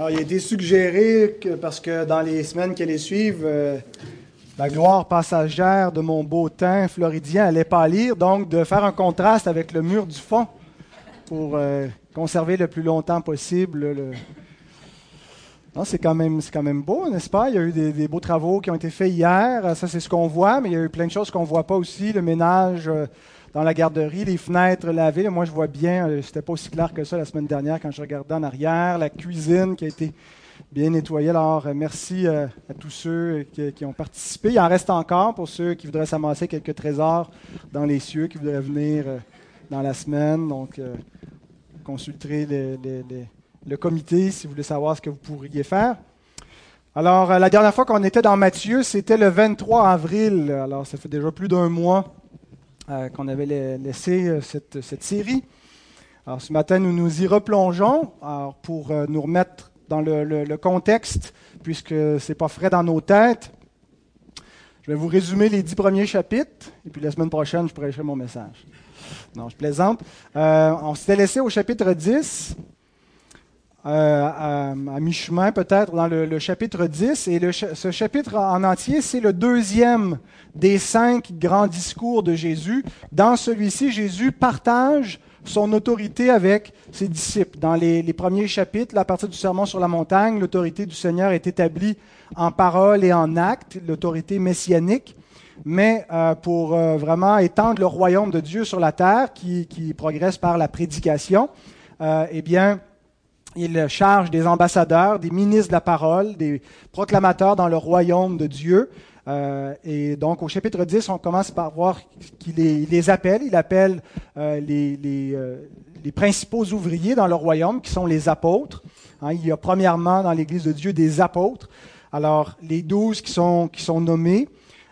Alors, il a été suggéré parce que dans les semaines qui allaient suivre, euh, la gloire passagère de mon beau teint floridien allait pâlir, donc de faire un contraste avec le mur du fond pour euh, conserver le plus longtemps possible le. C'est quand même, beau, n'est-ce pas? Il y a eu des, des beaux travaux qui ont été faits hier. Ça, c'est ce qu'on voit, mais il y a eu plein de choses qu'on ne voit pas aussi. Le ménage euh, dans la garderie, les fenêtres lavées. Moi, je vois bien, euh, c'était pas aussi clair que ça la semaine dernière quand je regardais en arrière. La cuisine qui a été bien nettoyée. Alors, euh, merci euh, à tous ceux qui, ont participé. Il en reste encore pour ceux qui voudraient s'amasser quelques trésors dans les cieux, qui voudraient venir dans la semaine. Donc, les- le comité si vous voulez savoir ce que vous pourriez faire. Alors, la dernière fois qu'on était dans Matthieu, c'était le 23 avril. Alors, ça fait déjà plus d'un mois qu'on avait la- laissé euh, cette, série. Alors, ce matin, nous nous y replongeons pour euh, nous remettre dans le, contexte, puisque ce n'est pas frais dans nos têtes. Je vais vous résumer les dix premiers chapitres, et puis la semaine prochaine, je prêcherai mon message. Non, je plaisante. Euh, on s'était laissé au chapitre 10, euh, à, mi-chemin peut-être, dans le, chapitre 10. Et ce chapitre en entier, c'est le deuxième des cinq grands discours de Jésus. Dans celui-ci, Jésus partage son autorité avec ses disciples. Dans les, premiers chapitres, à partir du Sermon sur la montagne, l'autorité du Seigneur est établie en parole et en acte, l'autorité messianique mais euh, pour euh, vraiment étendre le royaume de Dieu sur la terre, qui, qui progresse par la prédication, euh, eh bien, il charge des ambassadeurs, des ministres de la parole, des proclamateurs dans le royaume de Dieu. Euh, et donc, au chapitre 10, on commence par voir qu'il les, les appelle. Il appelle euh, les, les, euh, les principaux ouvriers dans le royaume, qui sont les apôtres. Hein, il y a premièrement dans l'Église de Dieu des apôtres. Alors, les douze qui sont, qui sont nommés.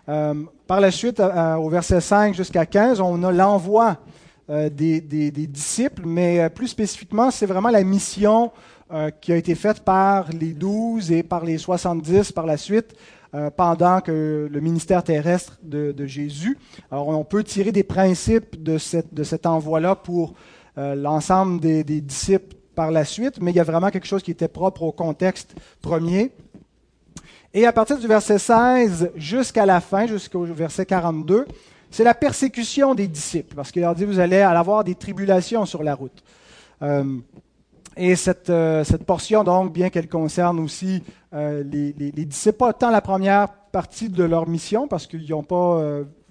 Euh, par la suite, euh, au verset 5 jusqu'à 15, on a l'envoi euh, des, des- disciples, mais euh, plus spécifiquement, c'est vraiment la mission euh, qui a été faite par les douze et par les 70 par la suite, euh, pendant que le ministère terrestre de, Jésus. Alors, on peut tirer des principes de, cet envoi-là pour euh, l'ensemble des disciples par la suite, mais il y a vraiment quelque chose qui était propre au contexte premier. Et à partir du verset 16 jusqu'à la fin, jusqu'au verset 42, c'est la persécution des disciples, parce qu'il leur dit, vous allez avoir des tribulations sur la route. Euh, et cette, euh, cette portion, donc, bien qu'elle concerne aussi euh, les, les- les disciples, pas tant la première partie de leur mission, parce qu'ils n'ont pas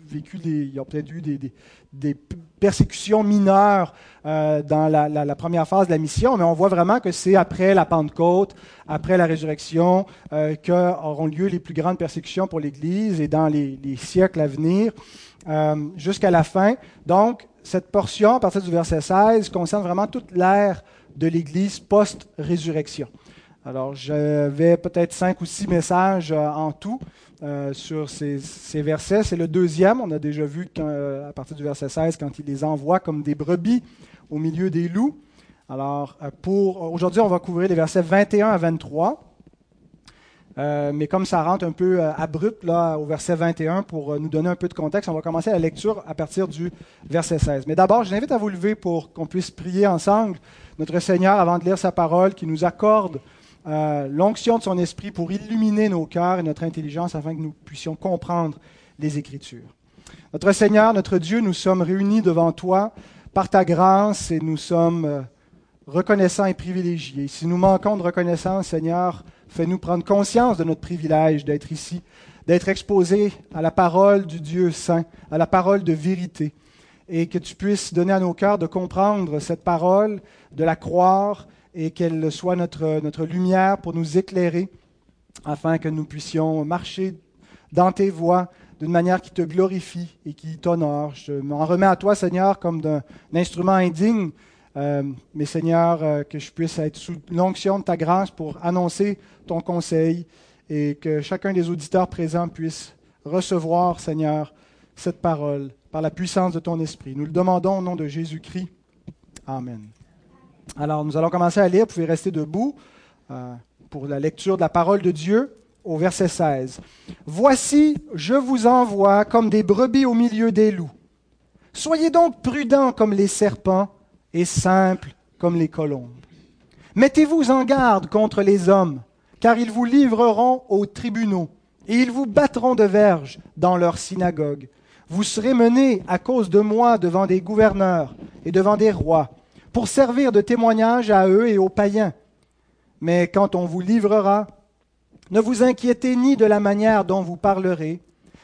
vécu des, ils ont peut-être eu des, persécutions mineures euh, dans la, première phase de la mission, mais on voit vraiment que c'est après la Pentecôte, après la résurrection, euh, qu'auront lieu les plus grandes persécutions pour l'Église et dans les, les siècles à venir, euh, jusqu'à la fin. Donc, cette portion, à partir du verset 16, concerne vraiment toute l'ère de l'Église post-résurrection. Alors, j'avais peut-être cinq ou six messages euh, en tout euh, sur ces, versets. C'est le deuxième. On a déjà vu euh, à partir du verset 16 quand il les envoie comme des brebis au milieu des loups. Alors, euh, pour aujourd'hui, on va couvrir les versets 21 à 23. Euh, mais comme ça rentre un peu abrupt là, au verset 21, pour nous donner un peu de contexte, on va commencer la lecture à partir du verset 16. Mais d'abord, je vous invite à vous lever pour qu'on puisse prier ensemble notre Seigneur avant de lire sa parole, qui nous accorde euh, l'onction de son esprit pour illuminer nos cœurs et notre intelligence afin que nous puissions comprendre les Écritures. Notre Seigneur, notre Dieu, nous sommes réunis devant toi par ta grâce et nous sommes euh, reconnaissants et privilégiés. Si nous manquons de reconnaissance, Seigneur, fais-nous prendre conscience de notre privilège d'être ici, d'être exposés à la parole du Dieu saint, à la parole de vérité, et que tu puisses donner à nos cœurs de comprendre cette parole, de la croire, et qu'elle soit notre, notre lumière pour nous éclairer, afin que nous puissions marcher dans tes voies d'une manière qui te glorifie et qui t'honore. Je m'en remets à toi, Seigneur, comme d'un instrument indigne, euh, mais Seigneur, euh, que je puisse être sous l'onction de ta grâce pour annoncer ton conseil et que chacun des auditeurs présents puisse recevoir, Seigneur, cette parole par la puissance de ton esprit. Nous le demandons au nom de Jésus-Christ. Amen. Alors, nous allons commencer à lire. Vous pouvez rester debout euh, pour la lecture de la parole de Dieu au verset 16. Voici, je vous envoie comme des brebis au milieu des loups. Soyez donc prudents comme les serpents et simples comme les colombes. Mettez-vous en garde contre les hommes, car ils vous livreront aux tribunaux, et ils vous battront de verges dans leurs synagogues. Vous serez menés à cause de moi devant des gouverneurs et devant des rois, pour servir de témoignage à eux et aux païens. Mais quand on vous livrera, ne vous inquiétez ni de la manière dont vous parlerez,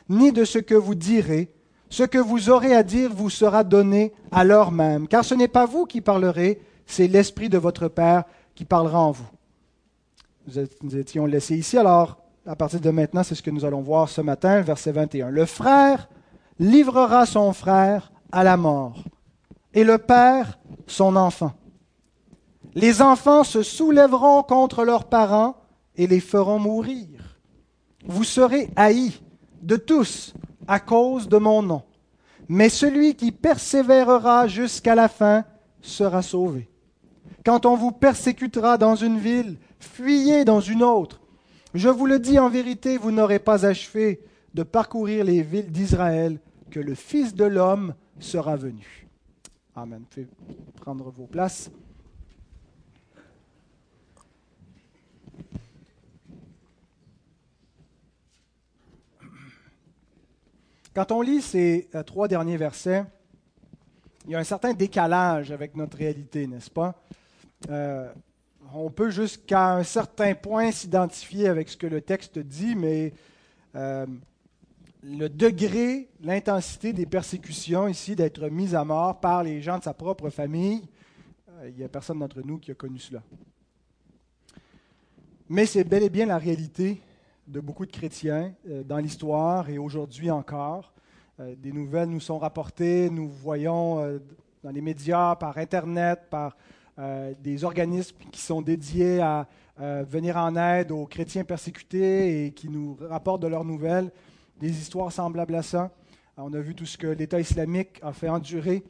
ni de ce que vous direz. Ce que vous aurez à dire vous sera donné à l'heure même, car ce n'est pas vous qui parlerez, c'est l'Esprit de votre Père qui parlera en vous. Nous étions laissés ici, alors à partir de maintenant, c'est ce que nous allons voir ce matin, verset 21. Le frère livrera son frère à la mort, et le père son enfant. Les enfants se soulèveront contre leurs parents et les feront mourir. Vous serez haïs de tous à cause de mon nom, mais celui qui persévérera jusqu'à la fin sera sauvé. Quand on vous persécutera dans une ville, fuyez dans une autre. Je vous le dis en vérité, vous n'aurez pas achevé de parcourir les villes d'Israël que le Fils de l'homme sera venu. Amen. Vous prendre vos places. Quand on lit ces euh, trois derniers versets, il y a un certain décalage avec notre réalité, n'est-ce pas? Euh, on peut jusqu'à un certain point s'identifier avec ce que le texte dit, mais euh, le degré, l'intensité des persécutions ici, d'être mis à mort par les gens de sa propre famille, euh, il n'y a personne d'entre nous qui a connu cela. Mais c'est bel et bien la réalité de beaucoup de chrétiens dans l'histoire et aujourd'hui encore. des nouvelles nous sont rapportées, nous voyons dans les médias, par Internet, par euh, des organismes qui sont dédiés à euh, venir en aide aux chrétiens persécutés et qui nous rapportent de leurs nouvelles, des histoires semblables à ça. On a vu tout ce que l'État islamique a fait endurer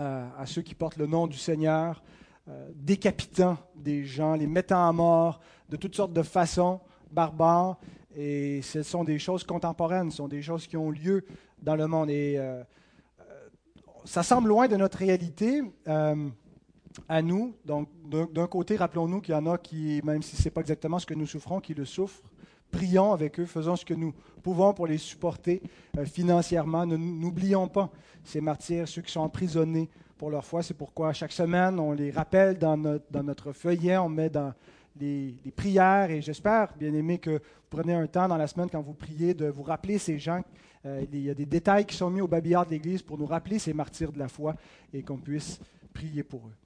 euh, à ceux qui portent le nom du Seigneur, décapitant des gens, les mettant à mort de toutes sortes de façons barbares. Et ce sont des choses contemporaines, ce sont des choses qui ont lieu dans le monde. Et ça semble loin de notre réalité à nous. Donc, d'un côté, rappelons-nous qu'il y en a qui, même si ce n'est pas exactement ce que nous souffrons, qui le souffrent. Prions avec eux, faisons ce que nous pouvons pour les supporter euh, financièrement. N'oublions pas ces martyrs, ceux qui sont emprisonnés pour leur foi. C'est pourquoi chaque semaine, on les rappelle dans notre, feuillet, on met dans les, prières. Et j'espère, bien aimé, que vous prenez un temps dans la semaine quand vous priez de vous rappeler ces gens. Euh, il y a des détails qui sont mis au babillard de l'Église pour nous rappeler ces martyrs de la foi et qu'on puisse prier pour eux.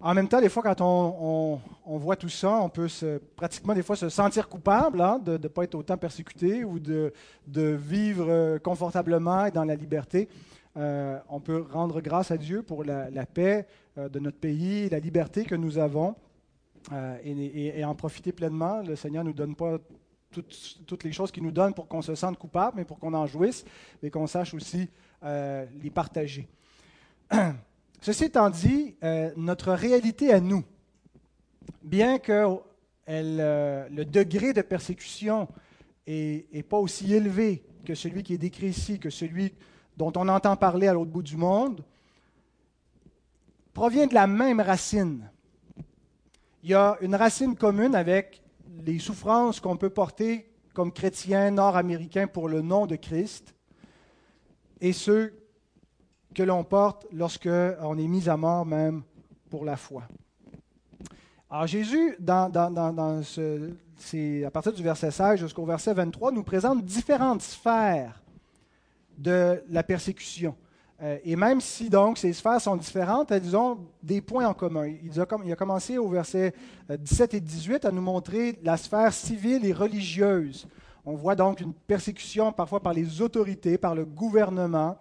En même temps, des fois, quand on, voit tout ça, on peut pratiquement des fois se sentir coupable hein, de ne pas être autant persécuté ou de, vivre euh, confortablement et dans la liberté. Euh, on peut rendre grâce à Dieu pour la, paix euh, de notre pays, la liberté que nous avons et, en profiter pleinement. Le Seigneur ne nous donne pas toutes, les choses qu'il nous donne pour qu'on se sente coupable, mais pour qu'on en jouisse, mais qu'on sache aussi les partager. Ceci étant dit, euh, notre réalité à nous, bien que euh, le degré de persécution n'est pas aussi élevé que celui qui est décrit ici, que celui dont on entend parler à l'autre bout du monde, provient de la même racine. Il y a une racine commune avec les souffrances qu'on peut porter comme chrétiens nord-américains pour le nom de Christ et ceux que l'on porte lorsque on est mis à mort même pour la foi. Alors Jésus, à partir du verset 16 jusqu'au verset 23, nous présente différentes sphères de la persécution. Euh, et même si donc ces sphères sont différentes, elles ont des points en commun. Il a, il a, commencé au verset 17 euh, et 18 à nous montrer la sphère civile et religieuse. On voit donc une persécution parfois par les autorités, par le gouvernement,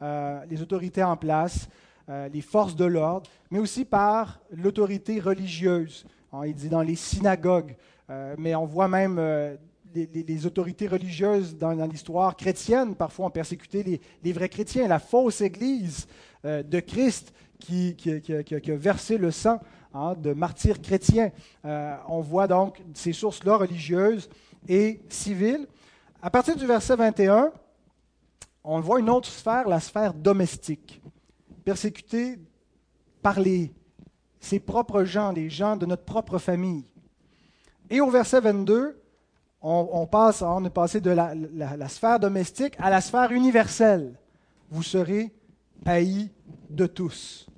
euh, les autorités en place, euh, les forces de l'ordre, mais aussi par l'autorité religieuse. Hein, il dit dans les synagogues, euh, mais on voit même les, autorités religieuses dans, l'histoire chrétienne, parfois ont persécuté les, vrais chrétiens, la fausse Église de Christ qui, a versé le sang hein, de martyrs chrétiens. on voit donc ces sources-là religieuses et civiles. À partir du verset 21, on voit une autre sphère, la sphère domestique, persécutée par ses propres gens, les gens de notre propre famille. Et au verset 22, on, passe, on est passé de la, la, sphère domestique à la sphère universelle. Vous serez haïs de tous.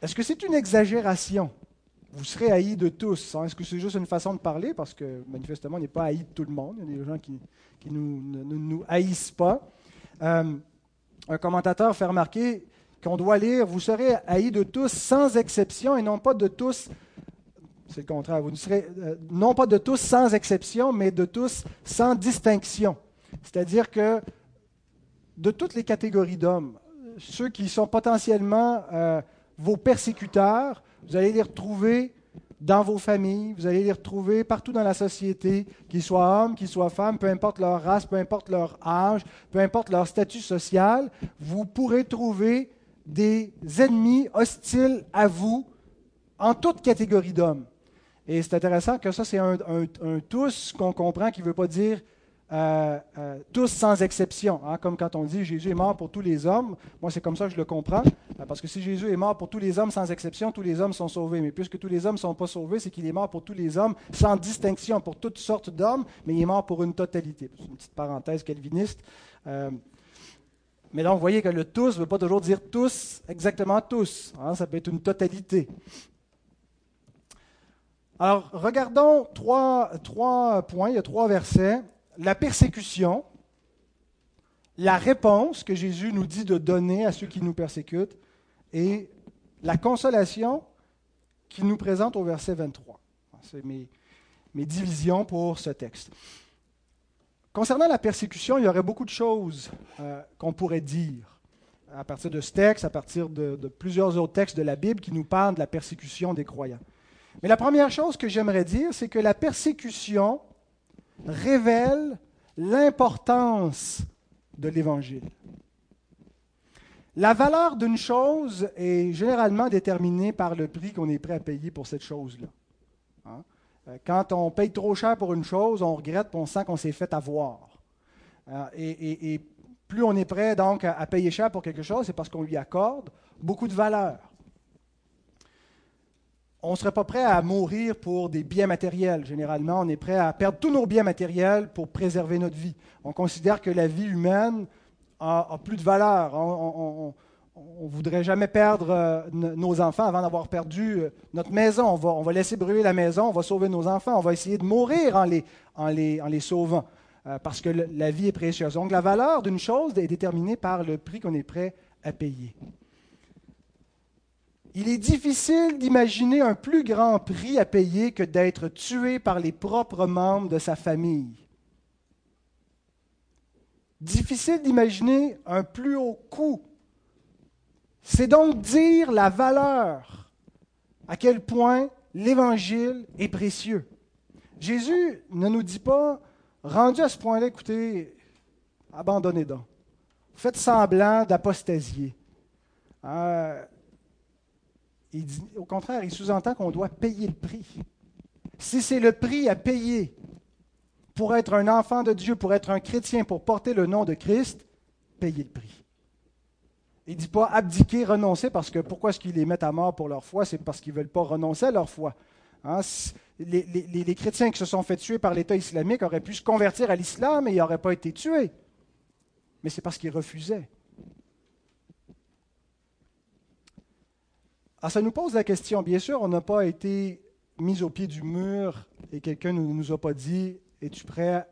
Est-ce que c'est une exagération? Vous serez haïs de tous. Est-ce que c'est juste une façon de parler? Parce que manifestement, on n'est pas haïs de tout le monde. Il y a des gens qui, nous, ne nous haïssent pas. Euh, un commentateur fait remarquer qu'on doit lire Vous serez haïs de tous sans exception et non pas de tous. C'est le contraire. Vous ne serez euh, non pas de tous sans exception, mais de tous sans distinction. C'est-à-dire que de toutes les catégories d'hommes, ceux qui sont potentiellement euh, vos persécuteurs, vous allez les retrouver dans vos familles, vous allez les retrouver partout dans la société, qu'ils soient hommes, qu'ils soient femmes, peu importe leur race, peu importe leur âge, peu importe leur statut social, vous pourrez trouver des ennemis hostiles à vous en toute catégorie d'hommes. Et c'est intéressant que ça, c'est un, tous qu'on comprend qui ne veut pas dire euh, euh, tous sans exception. Hein, comme quand on dit Jésus est mort pour tous les hommes. Moi, c'est comme ça que je le comprends. Euh, parce que si Jésus est mort pour tous les hommes sans exception, tous les hommes sont sauvés. Mais puisque tous les hommes ne sont pas sauvés, c'est qu'il est mort pour tous les hommes sans distinction, pour toutes sortes d'hommes, mais il est mort pour une totalité. C'est une petite parenthèse calviniste. mais là, vous voyez que le tous ne veut pas toujours dire tous, exactement tous. Hein, ça peut être une totalité. Alors, regardons trois points, il y a trois versets la persécution, la réponse que Jésus nous dit de donner à ceux qui nous persécutent et la consolation qu'il nous présente au verset 23. C'est mes, divisions pour ce texte. Concernant la persécution, il y aurait beaucoup de choses euh, qu'on pourrait dire à partir de ce texte, à partir de, de, plusieurs autres textes de la Bible qui nous parlent de la persécution des croyants. Mais la première chose que j'aimerais dire, c'est que la persécution révèle l'importance de l'Évangile. La valeur d'une chose est généralement déterminée par le prix qu'on est prêt à payer pour cette chose-là. Hein? Euh, quand on paye trop cher pour une chose, on regrette et on sent qu'on s'est fait avoir. Euh, et, plus on est prêt donc à payer cher pour quelque chose, c'est parce qu'on lui accorde beaucoup de valeur on ne serait pas prêt à mourir pour des biens matériels. Généralement, on est prêt à perdre tous nos biens matériels pour préserver notre vie. On considère que la vie humaine a, plus de valeur. On ne voudrait jamais perdre euh, nos enfants avant d'avoir perdu euh, notre maison. On va, laisser brûler la maison, on va sauver nos enfants, on va essayer de mourir en les, en les, en les sauvant, euh, parce que la vie est précieuse. Donc la valeur d'une chose est déterminée par le prix qu'on est prêt à payer. Il est difficile d'imaginer un plus grand prix à payer que d'être tué par les propres membres de sa famille. Difficile d'imaginer un plus haut coût. C'est donc dire la valeur, à quel point l'Évangile est précieux. Jésus ne nous dit pas, rendu à ce point-là, écoutez, abandonnez donc. Faites semblant d'apostasier. Euh, au contraire, il sous-entend qu'on doit payer le prix. Si c'est le prix à payer pour être un enfant de Dieu, pour être un chrétien, pour porter le nom de Christ, payez le prix. Il ne dit pas abdiquer, renoncer, parce que pourquoi est-ce qu'ils les mettent à mort pour leur foi? C'est parce qu'ils ne veulent pas renoncer à leur foi. Hein, les, chrétiens qui se sont fait tuer par l'État islamique auraient pu se convertir à l'islam et ils n'auraient pas été tués. Mais c'est parce qu'ils refusaient. Alors, ça nous pose la question. Bien sûr, on n'a pas été mis au pied du mur et quelqu'un ne nous a pas dit Es-tu prêt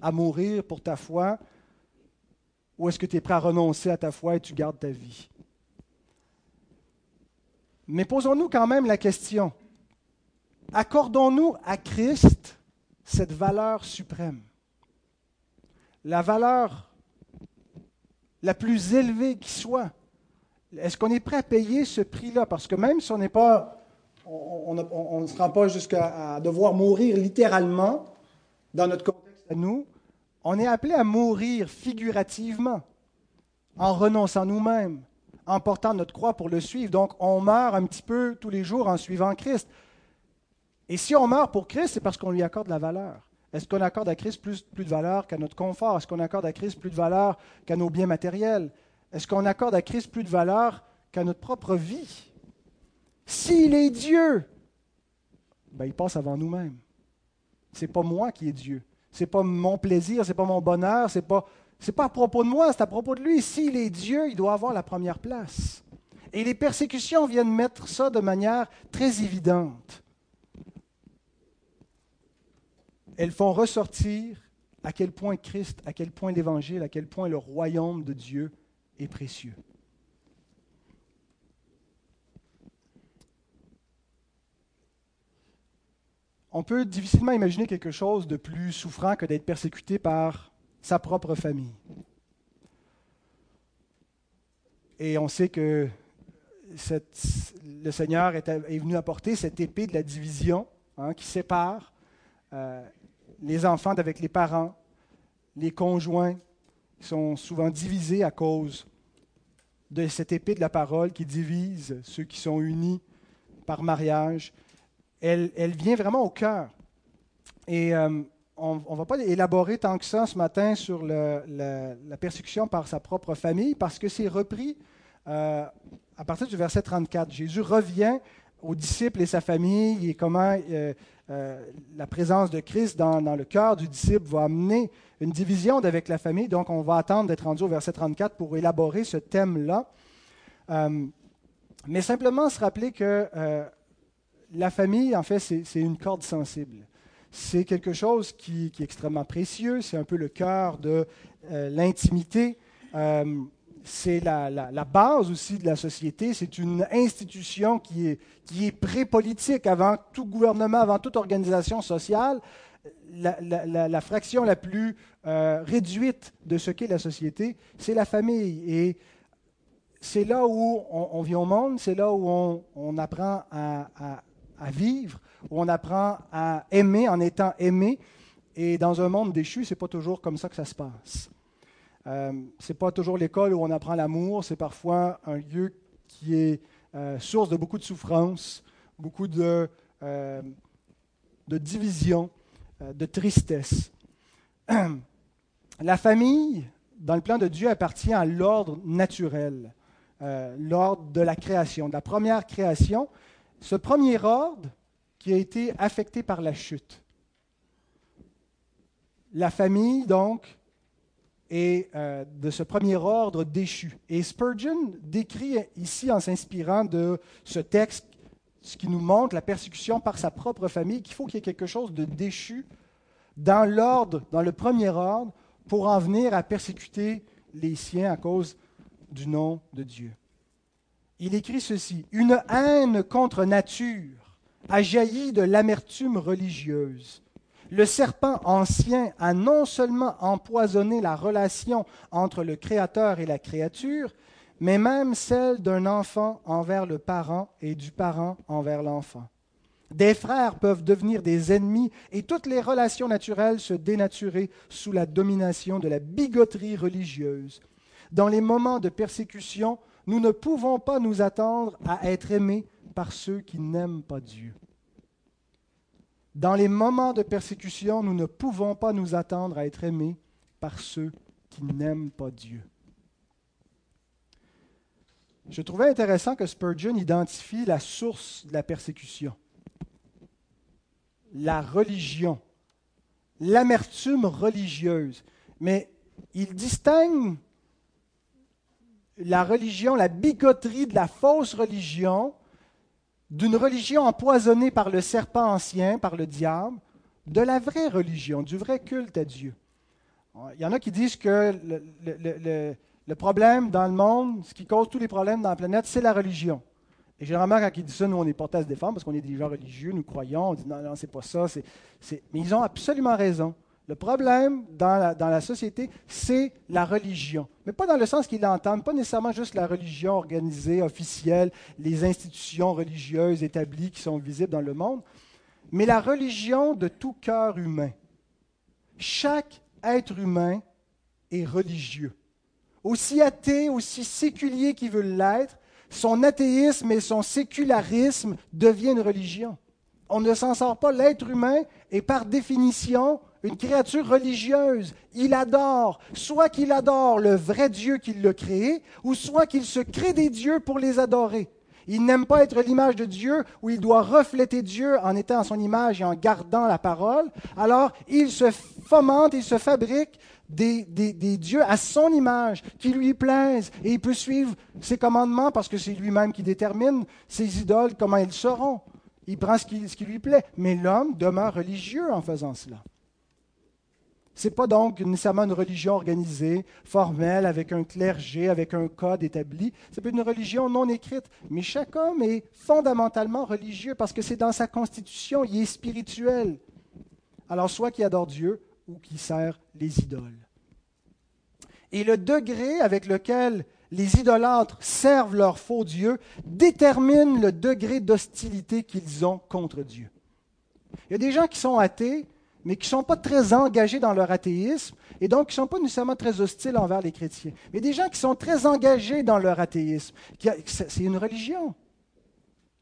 à mourir pour ta foi? Ou est-ce que tu es prêt à renoncer à ta foi et tu gardes ta vie? Mais posons-nous quand même la question. Accordons-nous à Christ cette valeur suprême. La valeur la plus élevée qui soit est-ce qu'on est prêt à payer ce prix-là? Parce que même si on n'est pas, on, ne se rend pas jusqu'à devoir mourir littéralement dans notre contexte à nous, on est appelé à mourir figurativement, en renonçant nous-mêmes, en portant notre croix pour le suivre. Donc, on meurt un petit peu tous les jours en suivant Christ. Et si on meurt pour Christ, c'est parce qu'on lui accorde la valeur. Est-ce qu'on accorde à Christ plus, plus de valeur qu'à notre confort? Est-ce qu'on accorde à Christ plus de valeur qu'à nos biens matériels? Est-ce qu'on accorde à Christ plus de valeur qu'à notre propre vie? S'il est Dieu, ben, il passe avant nous-mêmes. C'est pas moi qui est Dieu. C'est pas mon plaisir, c'est pas mon bonheur, c'est pas c'est pas à propos de moi, c'est à propos de lui. S'il est Dieu, il doit avoir la première place. Et les persécutions viennent mettre ça de manière très évidente. Elles font ressortir à quel point Christ, à quel point l'Évangile, à quel point le royaume de Dieu est précieux. On peut difficilement imaginer quelque chose de plus souffrant que d'être persécuté par sa propre famille. Et on sait que le Seigneur est, venu apporter cette épée de la division hein, qui sépare euh, les enfants d'avec les parents, les conjoints sont souvent divisés à cause de cette épée de la parole qui divise ceux qui sont unis par mariage. Elle, vient vraiment au cœur. Et euh, on ne va pas élaborer tant que ça ce matin sur la, persécution par sa propre famille, parce que c'est repris euh, à partir du verset 34. Jésus revient aux disciples et sa famille et comment euh, euh, la présence de Christ dans, le cœur du disciple va amener une division avec la famille. Donc, on va attendre d'être rendu au verset 34 pour élaborer ce thème-là. mais simplement se rappeler que la famille, en fait, c'est une corde sensible c'est quelque chose qui, est extrêmement précieux, c'est un peu le cœur de euh, l'intimité. C'est la, base aussi de la société. C'est une institution qui est, pré-politique avant tout gouvernement, avant toute organisation sociale. La, fraction la plus euh, réduite de ce qu'est la société, c'est la famille. Et c'est là où on, vit au monde, c'est là où on, apprend à, à vivre, où on apprend à aimer en étant aimé. Et dans un monde déchu, ce n'est pas toujours comme ça que ça se passe. Euh, ce n'est pas toujours l'école où on apprend l'amour, c'est parfois un lieu qui est euh, source de beaucoup de souffrance, beaucoup de, euh, de division, euh, de tristesse. La famille, dans le plan de Dieu, appartient à l'ordre naturel, l'ordre de la création, de la première création. Ce premier ordre qui a été affecté par la chute. La famille, donc, est euh, de ce premier ordre déchu. Et Spurgeon décrit ici, en s'inspirant de ce texte, ce qui nous montre la persécution par sa propre famille, qu'il faut qu'il y ait quelque chose de déchu dans l'ordre, dans le premier ordre, pour en venir à persécuter les siens à cause du nom de Dieu. Il écrit ceci, Une haine contre nature a jailli de l'amertume religieuse. Le serpent ancien a non seulement empoisonné la relation entre le Créateur et la créature, mais même celle d'un enfant envers le parent et du parent envers l'enfant. Des frères peuvent devenir des ennemis et toutes les relations naturelles se dénaturer sous la domination de la bigoterie religieuse. Dans les moments de persécution, nous ne pouvons pas nous attendre à être aimés par ceux qui n'aiment pas Dieu. Dans les moments de persécution, nous ne pouvons pas nous attendre à être aimés par ceux qui n'aiment pas Dieu. Je trouvais intéressant que Spurgeon identifie la source de la persécution, la religion, l'amertume religieuse. Mais il distingue la religion, la bigoterie de la fausse religion d'une religion empoisonnée par le serpent ancien, par le diable, de la vraie religion, du vrai culte à Dieu. Il y en a qui disent que le, problème dans le monde, ce qui cause tous les problèmes dans la planète, c'est la religion. Et généralement, quand ils disent ça, nous, on est portés à se défendre parce qu'on est des gens religieux, nous croyons, on dit non, non, c'est pas ça. Mais ils ont absolument raison. Le problème dans la, société, c'est la religion. Mais pas dans le sens qu'ils l'entendent, pas nécessairement juste la religion organisée, officielle, les institutions religieuses établies qui sont visibles dans le monde, mais la religion de tout cœur humain. Chaque être humain est religieux. Aussi athée, aussi séculier qu'il veut l'être, son athéisme et son sécularisme deviennent une religion. On ne s'en sort pas. L'être humain est par définition une créature religieuse. Il adore, soit qu'il adore le vrai Dieu qui l'a créé, ou soit qu'il se crée des dieux pour les adorer. Il n'aime pas être l'image de Dieu où il doit refléter Dieu en étant à son image et en gardant la parole. Alors, il se fomente, il se fabrique des, dieux à son image qui lui plaisent et il peut suivre ses commandements parce que c'est lui-même qui détermine ses idoles, comment elles seront. Il prend ce qui lui plaît. Mais l'homme demeure religieux en faisant cela. Ce n'est pas donc nécessairement une religion organisée, formelle, avec un clergé, avec un code établi. C'est une religion non écrite. Mais chaque homme est fondamentalement religieux parce que c'est dans sa constitution, il est spirituel. Alors, soit qu'il adore Dieu ou qu'il sert les idoles. Et le degré avec lequel les idolâtres servent leur faux Dieu détermine le degré d'hostilité qu'ils ont contre Dieu. Il y a des gens qui sont athées mais qui ne sont pas très engagés dans leur athéisme et donc qui ne sont pas nécessairement très hostiles envers les chrétiens. Mais des gens qui sont très engagés dans leur athéisme, c'est une religion.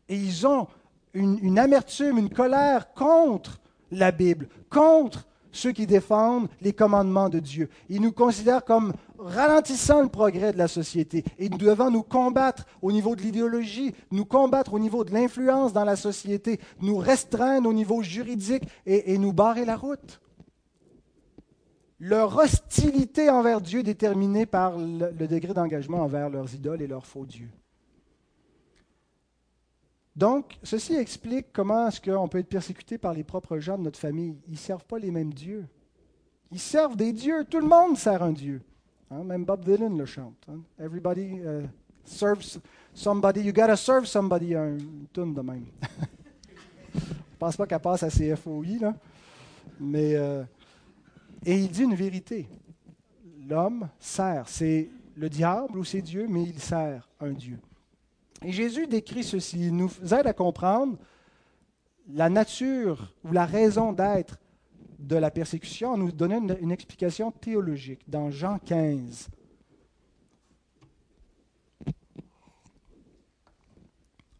Et ils ont une, une amertume, une colère contre la Bible, contre ceux qui défendent les commandements de Dieu. Ils nous considèrent comme ralentissant le progrès de la société. Et nous devons nous combattre au niveau de l'idéologie, nous combattre au niveau de l'influence dans la société, nous restreindre au niveau juridique et, nous barrer la route. Leur hostilité envers Dieu déterminée par le, le degré d'engagement envers leurs idoles et leurs faux dieux. Donc, ceci explique comment est-ce qu'on peut être persécuté par les propres gens de notre famille. Ils ne servent pas les mêmes dieux. Ils servent des dieux. Tout le monde sert un dieu. Hein, même Bob Dylan le chante. Hein. Everybody uh, serves somebody. You gotta serve somebody. Un tune de même. Je ne pense pas qu'elle passe à CFOI, là. Mais, euh, et il dit une vérité. L'homme sert. C'est le diable ou c'est Dieu, mais il sert un Dieu. Et Jésus décrit ceci. Il nous aide à comprendre la nature ou la raison d'être de la persécution en nous donnant une, explication théologique dans Jean 15.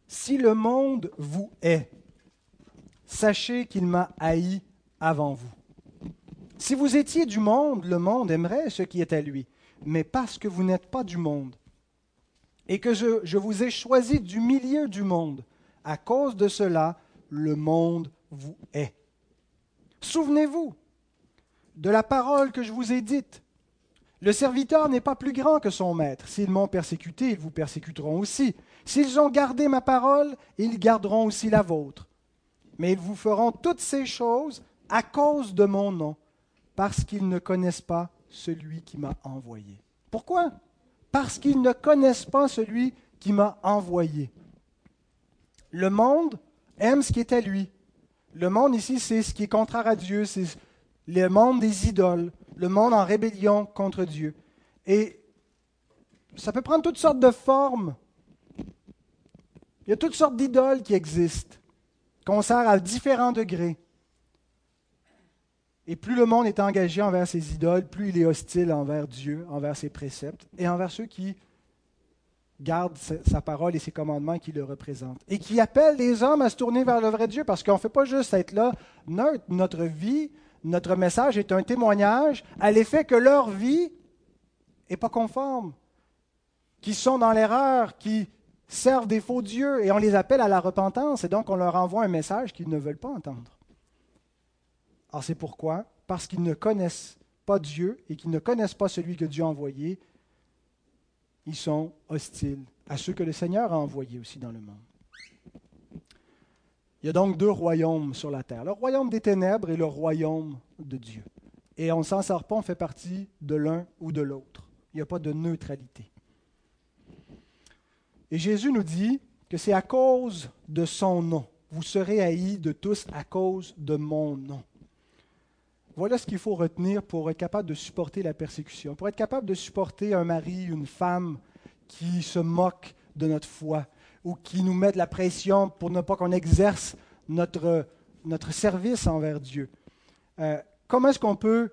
Si le monde vous hait, sachez qu'il m'a haï avant vous. Si vous étiez du monde, le monde aimerait ce qui est à lui. Mais parce que vous n'êtes pas du monde, et que je, vous ai choisi du milieu du monde, à cause de cela, le monde vous hait. Souvenez-vous de la parole que je vous ai dite. Le serviteur n'est pas plus grand que son maître. S'ils m'ont persécuté, ils vous persécuteront aussi. S'ils ont gardé ma parole, ils garderont aussi la vôtre. Mais ils vous feront toutes ces choses à cause de mon nom, parce qu'ils ne connaissent pas celui qui m'a envoyé. Pourquoi? Parce qu'ils ne connaissent pas celui qui m'a envoyé. Le monde aime ce qui est à lui. Le monde ici, c'est ce qui est contraire à Dieu, c'est le monde des idoles, le monde en rébellion contre Dieu. Et ça peut prendre toutes sortes de formes. Il y a toutes sortes d'idoles qui existent, qu'on sert à différents degrés. Et plus le monde est engagé envers ses idoles, plus il est hostile envers Dieu, envers ses préceptes et envers ceux qui garde sa parole et ses commandements qui le représentent. Et qui appelle les hommes à se tourner vers le vrai Dieu, parce qu'on ne fait pas juste être là neutre. Notre vie, notre message est un témoignage à l'effet que leur vie n'est pas conforme, qui sont dans l'erreur, qui servent des faux dieux, et on les appelle à la repentance, et donc on leur envoie un message qu'ils ne veulent pas entendre. Alors c'est pourquoi? Parce qu'ils ne connaissent pas Dieu et qu'ils ne connaissent pas celui que Dieu a envoyé, ils sont hostiles à ceux que le Seigneur a envoyés aussi dans le monde. Il y a donc deux royaumes sur la terre, le royaume des ténèbres et le royaume de Dieu. Et on ne s'en sort pas, on fait partie de l'un ou de l'autre. Il n'y a pas de neutralité. Et Jésus nous dit que c'est à cause de son nom. Vous serez haïs de tous à cause de mon nom. Voilà ce qu'il faut retenir pour être capable de supporter la persécution, pour être capable de supporter un mari, une femme qui se moque de notre foi ou qui nous met de la pression pour ne pas qu'on exerce notre, service envers Dieu. Euh, comment est-ce qu'on peut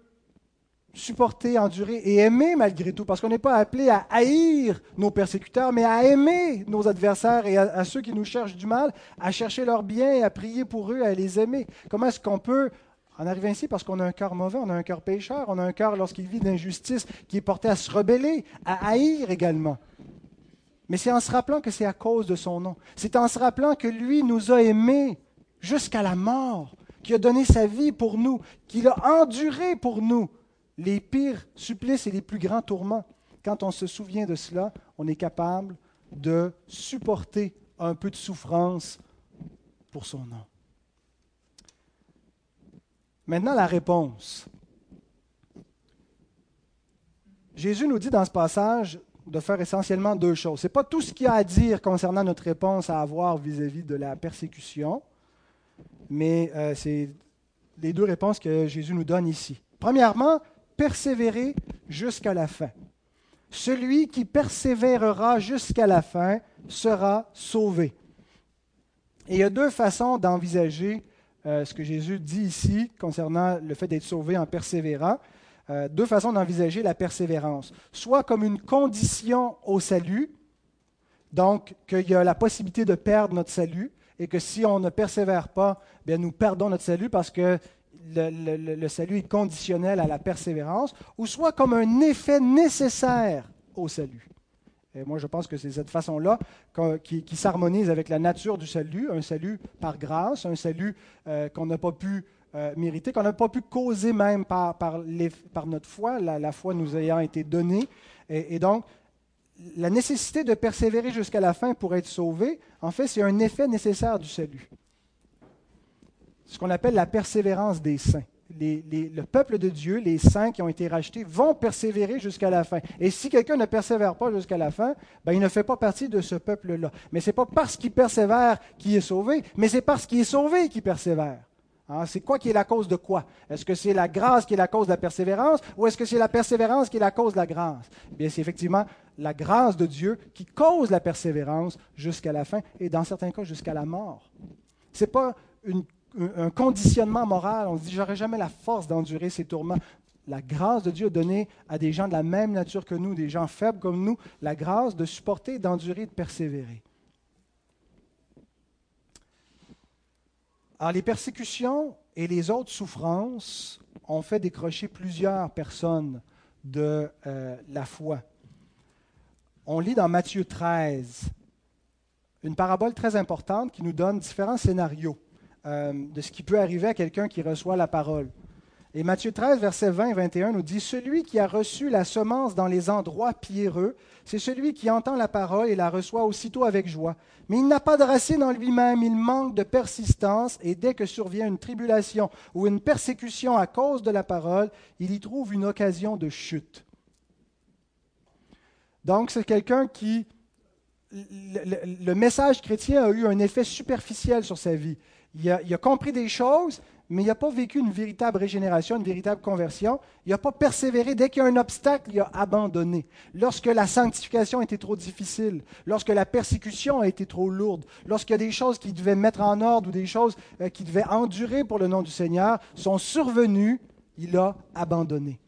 supporter, endurer et aimer malgré tout, parce qu'on n'est pas appelé à haïr nos persécuteurs, mais à aimer nos adversaires et à, ceux qui nous cherchent du mal, à chercher leur bien à prier pour eux, à les aimer. Comment est-ce qu'on peut On arrive ainsi parce qu'on a un cœur mauvais, on a un cœur pécheur, on a un cœur lorsqu'il vit d'injustice qui est porté à se rebeller, à haïr également. Mais c'est en se rappelant que c'est à cause de son nom. C'est en se rappelant que lui nous a aimés jusqu'à la mort, qui a donné sa vie pour nous, qu'il a enduré pour nous les pires supplices et les plus grands tourments. Quand on se souvient de cela, on est capable de supporter un peu de souffrance pour son nom. Maintenant, la réponse. Jésus nous dit dans ce passage de faire essentiellement deux choses. Ce n'est pas tout ce qu'il y a à dire concernant notre réponse à avoir vis-à-vis de la persécution, mais euh, c'est les deux réponses que Jésus nous donne ici. Premièrement, persévérer jusqu'à la fin. Celui qui persévérera jusqu'à la fin sera sauvé. Et il y a deux façons d'envisager ce que Jésus dit ici concernant le fait d'être sauvé en persévérant. Euh, deux façons d'envisager la persévérance. Soit comme une condition au salut, donc qu'il y a la possibilité de perdre notre salut, et que si on ne persévère pas, bien, nous perdons notre salut parce que le, le, salut est conditionnel à la persévérance, ou soit comme un effet nécessaire au salut. Et moi, je pense que c'est cette façon-là qui, s'harmonise avec la nature du salut, un salut par grâce, un salut euh, qu'on n'a pas pu euh, mériter, qu'on n'a pas pu causer même par, notre foi, la, foi nous ayant été donnée. Et, et, donc, la nécessité de persévérer jusqu'à la fin pour être sauvé, en fait, c'est un effet nécessaire du salut. Ce qu'on appelle la persévérance des saints le peuple de Dieu, les saints qui ont été rachetés, vont persévérer jusqu'à la fin. Et si quelqu'un ne persévère pas jusqu'à la fin, ben, il ne fait pas partie de ce peuple-là. Mais ce n'est pas parce qu'il persévère qu'il est sauvé, mais c'est parce qu'il est sauvé qu'il persévère. Hein, c'est quoi qui est la cause de quoi? Est-ce que c'est la grâce qui est la cause de la persévérance ou est-ce que c'est la persévérance qui est la cause de la grâce? Eh bien, c'est effectivement la grâce de Dieu qui cause la persévérance jusqu'à la fin et dans certains cas jusqu'à la mort. Ce n'est pas une un conditionnement moral. On se dit, j'aurais jamais la force d'endurer ces tourments. La grâce de Dieu a donné à des gens de la même nature que nous, des gens faibles comme nous, la grâce de supporter, d'endurer, de persévérer. Alors, les persécutions et les autres souffrances ont fait décrocher plusieurs personnes de euh, la foi. On lit dans Matthieu 13 une parabole très importante qui nous donne différents scénarios. Euh, de ce qui peut arriver à quelqu'un qui reçoit la parole. Et Matthieu 13, versets 20 et 21 nous dit, Celui qui a reçu la semence dans les endroits pierreux, c'est celui qui entend la parole et la reçoit aussitôt avec joie. Mais il n'a pas de racine en lui-même, il manque de persistance, et dès que survient une tribulation ou une persécution à cause de la parole, il y trouve une occasion de chute. Donc c'est quelqu'un qui... le message chrétien a eu un effet superficiel sur sa vie il a, compris des choses, mais il n'a pas vécu une véritable régénération, une véritable conversion. Il n'a pas persévéré. Dès qu'il y a un obstacle, il a abandonné. Lorsque la sanctification était trop difficile, lorsque la persécution a été trop lourde, lorsqu'il y a des choses qu'il devait mettre en ordre ou des choses euh, qu'il devait endurer pour le nom du Seigneur sont survenues, il a abandonné.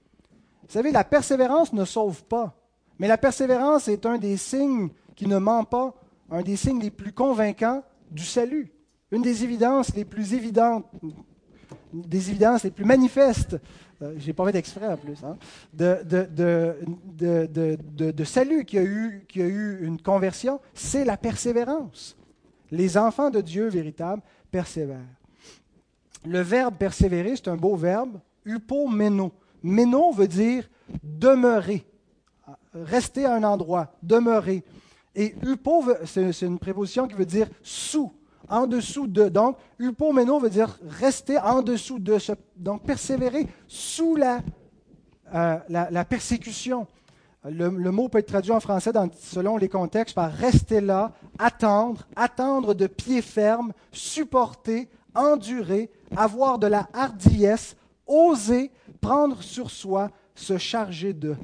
Vous savez, la persévérance ne sauve pas, mais la persévérance est un des signes qui ne ment pas, un des signes les plus convaincants du salut. Une des évidences les plus évidentes, des évidences les plus manifestes, euh, j'ai pas fait d'exprès en plus, hein, de, salut qui a, eu, une conversion, c'est la persévérance. Les enfants de Dieu véritables persévèrent. Le verbe persévérer, c'est un beau verbe, upomeno. Meno veut dire demeurer, rester à un endroit, demeurer. Et upo, c'est une préposition qui veut dire sous, en dessous de. Donc, upomeno veut dire rester en dessous de. donc, persévérer sous la, euh, la, persécution. Le, mot peut être traduit en français selon les contextes par rester là, attendre, attendre de pied ferme, supporter, endurer, avoir de la hardiesse, oser, prendre sur soi, se charger de.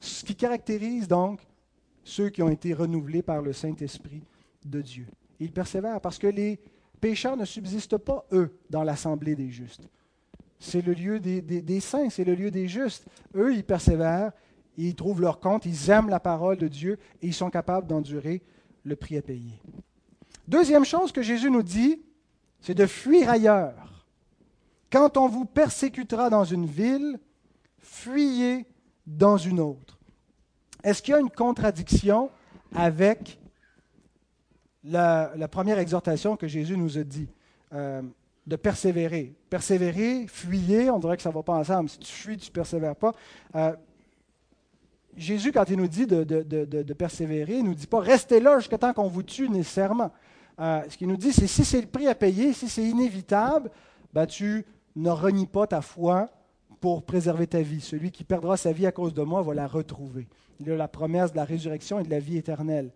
Ce qui caractérise donc ceux qui ont été renouvelés par le Saint-Esprit de Dieu. Ils persévèrent parce que les pécheurs ne subsistent pas, eux, dans l'assemblée des justes. C'est le lieu des, saints, c'est le lieu des justes. Eux, ils persévèrent, ils trouvent leur compte, ils aiment la parole de Dieu et ils sont capables d'endurer le prix à payer. Deuxième chose que Jésus nous dit, c'est de fuir ailleurs. Quand on vous persécutera dans une ville, fuyez dans une autre. Est-ce qu'il y a une contradiction avec la, première exhortation que Jésus nous a dit euh, de persévérer. Persévérer, fuyez, on dirait que ça ne va pas ensemble. Si tu fuis, tu ne persévères pas. Euh, Jésus, quand il nous dit de, persévérer, il ne nous dit pas restez là jusqu'à temps qu'on vous tue nécessairement. Euh, ce qu'il nous dit, c'est si c'est le prix à payer, si c'est inévitable, ben, tu ne renies pas ta foi pour préserver ta vie. Celui qui perdra sa vie à cause de moi va la retrouver. Il a la promesse de la résurrection et de la vie éternelle.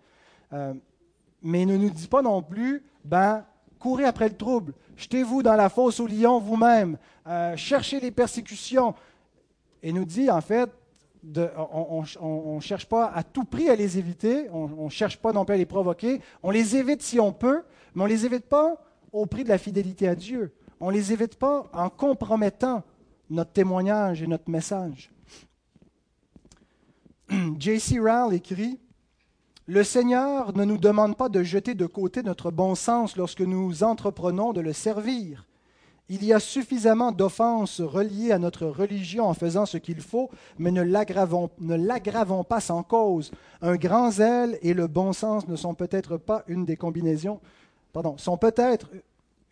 Mais ne nous dit pas non plus, ben, courez après le trouble, jetez-vous dans la fosse au lion vous-même, euh, cherchez les persécutions. Et nous dit, en fait, on ne cherche pas à tout prix à les éviter, on ne cherche pas non plus à les provoquer, on les évite si on peut, mais on ne les évite pas au prix de la fidélité à Dieu. On ne les évite pas en compromettant notre témoignage et notre message. J.C. Rowell écrit Le Seigneur ne nous demande pas de jeter de côté notre bon sens lorsque nous entreprenons de le servir. Il y a suffisamment d'offenses reliées à notre religion en faisant ce qu'il faut, mais ne l'aggravons, pas sans cause. Un grand zèle et le bon sens ne sont peut-être pas une des combinaisons, pardon, sont peut-être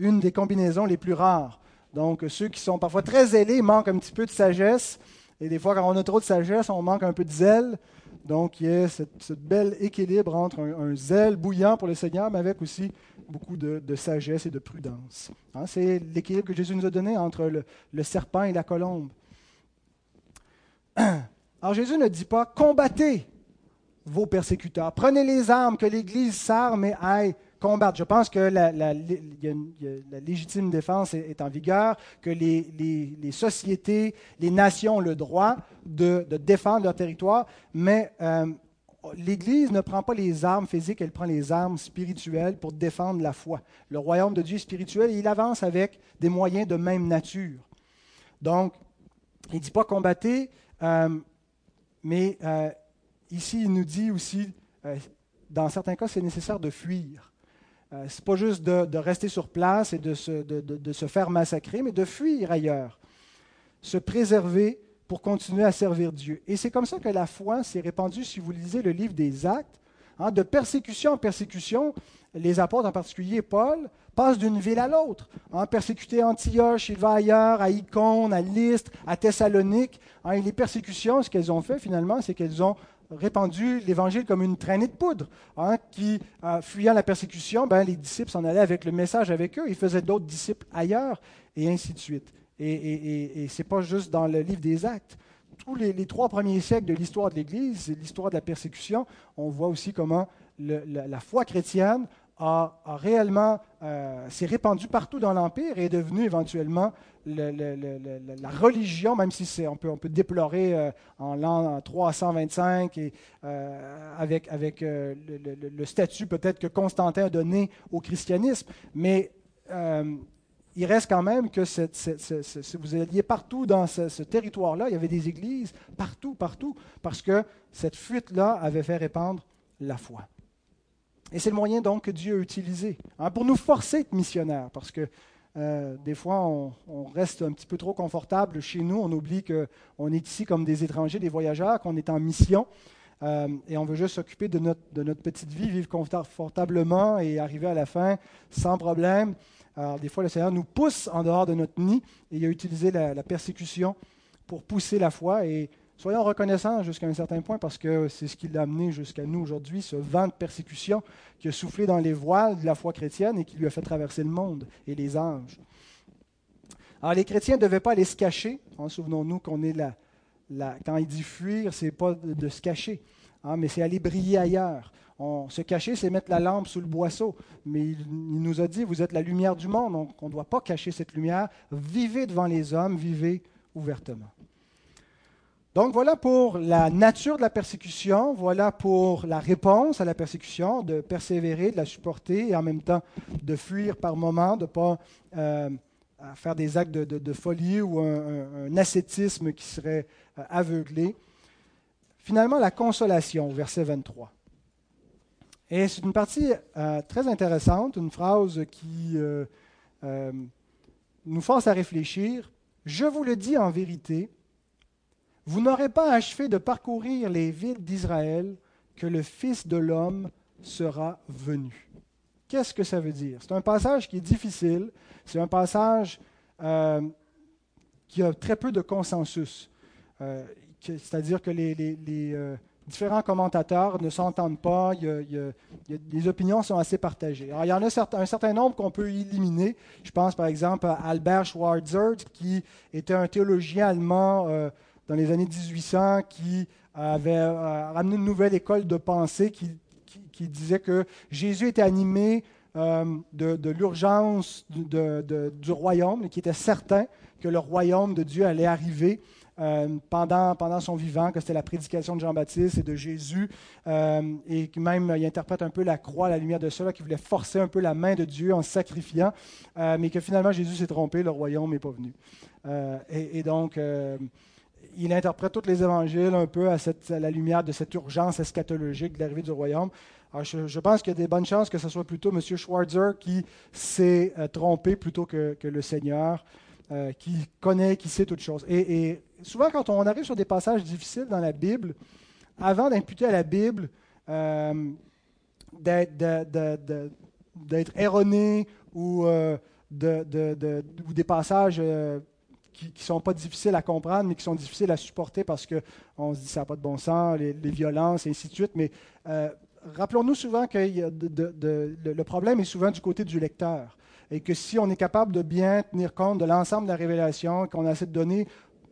une des combinaisons les plus rares. Donc, ceux qui sont parfois très zélés manquent un petit peu de sagesse. Et des fois, quand on a trop de sagesse, on manque un peu de zèle. Donc, il y a ce bel équilibre entre un, zèle bouillant pour le Seigneur, mais avec aussi beaucoup de, sagesse et de prudence. Hein, c'est l'équilibre que Jésus nous a donné entre le, le, serpent et la colombe. Alors, Jésus ne dit pas combattez vos persécuteurs, prenez les armes que l'Église s'arme et aille combattre. Je pense que la, légitime défense est, en vigueur, que les, sociétés, les nations ont le droit de, défendre leur territoire, mais euh, l'Église ne prend pas les armes physiques, elle prend les armes spirituelles pour défendre la foi. Le royaume de Dieu est spirituel et il avance avec des moyens de même nature. Donc, il ne dit pas combattez, euh, mais euh, ici, il nous dit aussi, dans certains cas, c'est nécessaire de fuir. Euh, ce n'est pas juste de, rester sur place et de se, faire massacrer, mais de fuir ailleurs, se préserver pour continuer à servir Dieu. Et c'est comme ça que la foi s'est répandue, si vous lisez le livre des Actes, hein, de persécution en persécution. Les apôtres, en particulier Paul, passent d'une ville à l'autre. Hein, à Antioche, il va ailleurs, à Icône, à Lystre, à Thessalonique. Hein, et les persécutions, ce qu'elles ont fait finalement, c'est qu'elles ont répandu l'Évangile comme une traînée de poudre, hein, qui, euh, fuyant la persécution, ben, les disciples s'en allaient avec le message avec eux, ils faisaient d'autres disciples ailleurs, et ainsi de suite. Et, ce n'est pas juste dans le livre des actes. Tous les, trois premiers siècles de l'histoire de l'Église, l'histoire de la persécution, on voit aussi comment la, foi chrétienne a, réellement euh, s'est répandue partout dans l'Empire et est devenue éventuellement la religion, même si on, peut, on peut déplorer euh, en l'an 325 et euh, avec, avec euh, le, statut peut-être que Constantin a donné au christianisme, mais il reste quand même que vous alliez partout dans ce, territoire-là, il y avait des églises partout, partout, parce que cette fuite-là avait fait répandre la foi. Et c'est le moyen donc que Dieu a utilisé hein, pour nous forcer à être missionnaires, parce que euh, des fois, on, reste un petit peu trop confortable chez nous. On oublie qu'on est ici comme des étrangers, des voyageurs, qu'on est en mission. Euh, et on veut juste s'occuper de notre, petite vie, vivre confortablement et arriver à la fin sans problème. Alors, des fois, le Seigneur nous pousse en dehors de notre nid et il a utilisé la, la persécution pour pousser la foi. Et Soyons reconnaissants jusqu'à un certain point parce que c'est ce qui l'a amené jusqu'à nous aujourd'hui, ce vent de persécution qui a soufflé dans les voiles de la foi chrétienne et qui lui a fait traverser le monde et les anges. Alors les chrétiens ne devaient pas aller se cacher. Hein, souvenons-nous qu'on est là. Quand il dit fuir, c'est pas de, se cacher, hein, mais c'est aller briller ailleurs. On, se cacher, c'est mettre la lampe sous le boisseau. Mais il, il nous a dit, vous êtes la lumière du monde, donc on ne doit pas cacher cette lumière. Vivez devant les hommes, vivez ouvertement. Donc voilà pour la nature de la persécution, voilà pour la réponse à la persécution, de persévérer, de la supporter et en même temps de fuir par moments, de ne pas euh, faire des actes de, folie ou un, ascétisme qui serait euh, aveuglé. Finalement, la consolation, verset 23. Et c'est une partie euh, très intéressante, une phrase qui nous force à réfléchir. Je vous le dis en vérité, vous n'aurez pas achevé de parcourir les villes d'Israël que le Fils de l'homme sera venu. Qu'est-ce que ça veut dire? C'est un passage qui est difficile, c'est un passage euh, qui a très peu de consensus. Euh, c'est-à-dire que les, euh, différents commentateurs ne s'entendent pas, les opinions sont assez partagées. Il y en a un certain nombre qu'on peut éliminer. Je pense par exemple à Albert Schweitzer, qui était un théologien allemand dans les années 1800, qui avait ramené une nouvelle école de pensée qui, disait que Jésus était animé de, l'urgence du royaume, qui était certain que le royaume de Dieu allait arriver euh, pendant, son vivant, que c'était la prédication de Jean-Baptiste et de Jésus, euh, et même il interprète un peu la croix à la lumière de cela, qui voulait forcer un peu la main de Dieu en sacrifiant, euh, mais que finalement Jésus s'est trompé, le royaume n'est pas venu. Et, donc, il interprète tous les évangiles un peu à, la lumière de cette urgence eschatologique de l'arrivée du royaume. Je, pense qu'il y a des bonnes chances que ce soit plutôt M. Schwarzer qui s'est trompé plutôt que, le Seigneur. Euh, qui connaît, qui sait toutes choses. Et, souvent, quand on arrive sur des passages difficiles dans la Bible, avant d'imputer à la Bible euh, d'être erroné euh, ou, des passages qui ne sont pas difficiles à comprendre, mais qui sont difficiles à supporter parce qu'on se dit ça n'a pas de bon sens, les, violences, et ainsi de suite. Mais rappelons-nous souvent que le problème est souvent du côté du lecteur et que si on est capable de bien tenir compte de l'ensemble de la révélation, qu'on a assez de données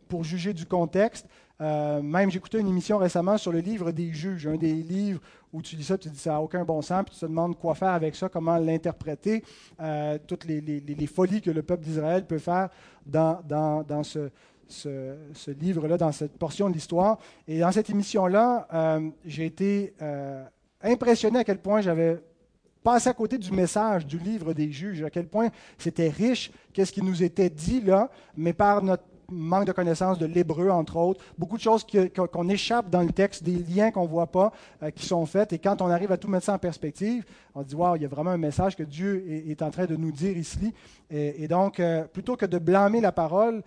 pour juger du contexte, euh, même j'écoutais une émission récemment sur le livre des juges, un des livres où tu dis ça, tu dis ça n'a aucun bon sens, puis tu te demandes quoi faire avec ça, comment l'interpréter, euh, toutes les, folies que le peuple d'Israël peut faire dans, dans, ce, ce, livre-là, dans cette portion de l'histoire. Et dans cette émission-là, euh, j'ai été impressionné à quel point j'avais passer à côté du message du livre des juges, à quel point c'était riche, qu'est-ce qui nous était dit là, mais par notre manque de connaissance de l'hébreu, entre autres, beaucoup de choses qu'on échappe dans le texte, des liens qu'on ne voit pas, euh, qui sont faits, et quand on arrive à tout mettre ça en perspective, on dit, wow, il y a vraiment un message que Dieu est, en train de nous dire ici. Et, donc, euh, plutôt que de blâmer la parole,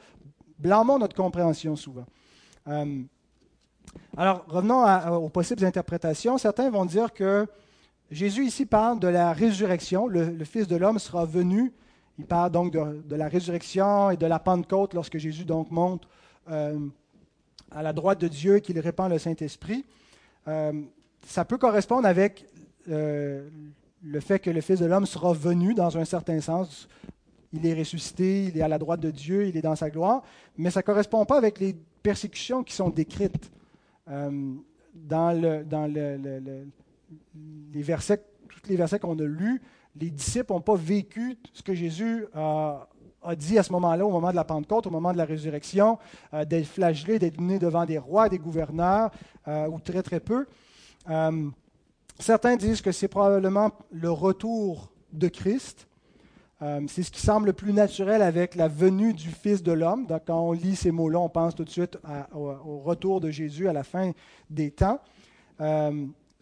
blâmons notre compréhension souvent. Euh, alors, revenons aux possibles interprétations. Certains vont dire que Jésus ici parle de la résurrection. Le, Fils de l'homme sera venu. Il parle donc de, la résurrection et de la Pentecôte lorsque Jésus monte euh, à la droite de Dieu et qu'il répand le Saint-Esprit. Euh, ça peut correspondre avec euh, le fait que le Fils de l'homme sera venu dans un certain sens. Il est ressuscité, il est à la droite de Dieu, il est dans sa gloire, mais ça ne correspond pas avec les persécutions qui sont décrites dans, le, dans le, les versets, tous les versets qu'on a lus, les disciples n'ont pas vécu ce que Jésus a, dit à ce moment-là, au moment de la Pentecôte, au moment de la résurrection, euh, d'être flagellé, d'être mené devant des rois, des gouverneurs, euh, ou très très peu. Euh, certains disent que c'est probablement le retour de Christ. c'est ce qui semble le plus naturel avec la venue du Fils de l'homme. Donc, quand on lit ces mots-là, on pense tout de suite au, retour de Jésus à la fin des temps.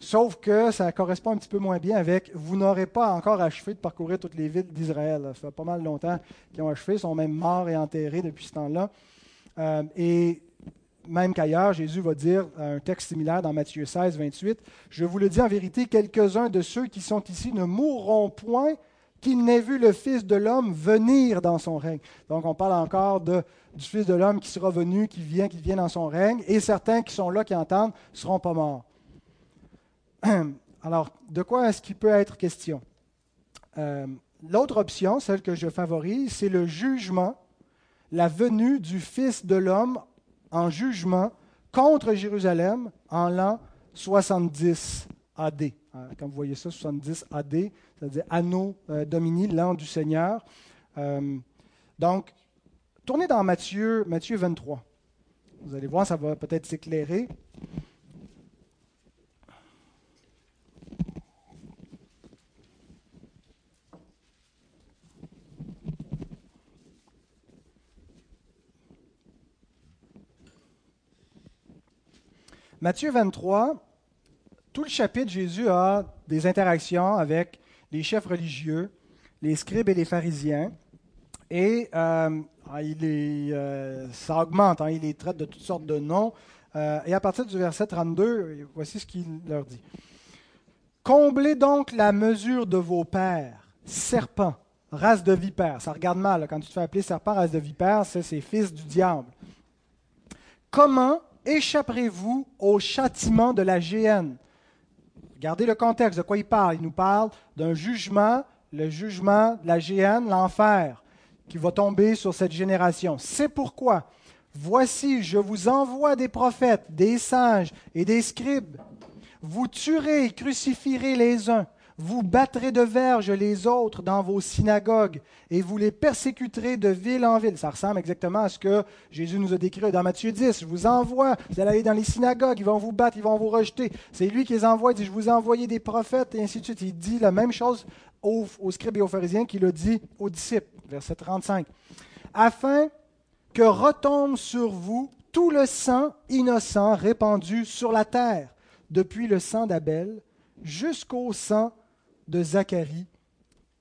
Sauf que ça correspond un petit peu moins bien avec vous n'aurez pas encore achevé de parcourir toutes les villes d'Israël. Ça fait pas mal longtemps qu'ils ont achevé, ils sont même morts et enterrés depuis ce temps-là. Euh, et même qu'ailleurs, Jésus va dire un texte similaire dans Matthieu 16, 28, Je vous le dis en vérité, quelques-uns de ceux qui sont ici ne mourront point qu'ils n'aient vu le Fils de l'homme venir dans son règne. Donc on parle encore du Fils de l'homme qui sera venu, qui vient, qui vient dans son règne, et certains qui sont là, qui entendent, ne seront pas morts. Alors, de quoi est-ce qu'il peut être question? Euh, L'autre option, celle que je favorise, c'est le jugement, la venue du Fils de l'homme en jugement contre Jérusalem en l'an 70 AD. Euh, quand vous voyez ça, 70 AD, c'est-à-dire Anno euh, Domini, l'an du Seigneur. donc, tournez dans Matthieu, Matthieu 23. Vous allez voir, ça va peut-être s'éclairer. Matthieu 23, tout le chapitre, Jésus a des interactions avec les chefs religieux, les scribes et les pharisiens. Et euh, ah, il euh, ça augmente, hein, il les traite de toutes sortes de noms. Euh, et à partir du verset 32, voici ce qu'il leur dit. Comblez donc la mesure de vos pères, serpents, race de vipères. Ça regarde mal, quand tu te fais appeler serpent, race de vipères, c'est ces fils du diable. Comment échapperez-vous au châtiment de la géhenne Regardez le contexte, de quoi il parle. Il nous parle d'un jugement, le jugement de la géhenne, l'enfer qui va tomber sur cette génération. C'est pourquoi, voici, je vous envoie des prophètes, des sages et des scribes. Vous tuerez et crucifierez les uns, vous battrez de verge les autres dans vos synagogues, et vous les persécuterez de ville en ville. Ça ressemble exactement à ce que Jésus nous a décrit dans Matthieu 10. Je vous envoie, vous allez aller dans les synagogues, ils vont vous battre, ils vont vous rejeter. C'est lui qui les envoie, il dit, je vous ai envoyé des prophètes, et ainsi de suite. Il dit la même chose aux, aux scribes et aux pharisiens qu'il a dit aux disciples verset 35, afin que retombe sur vous tout le sang innocent répandu sur la terre, depuis le sang d'Abel jusqu'au sang de Zacharie,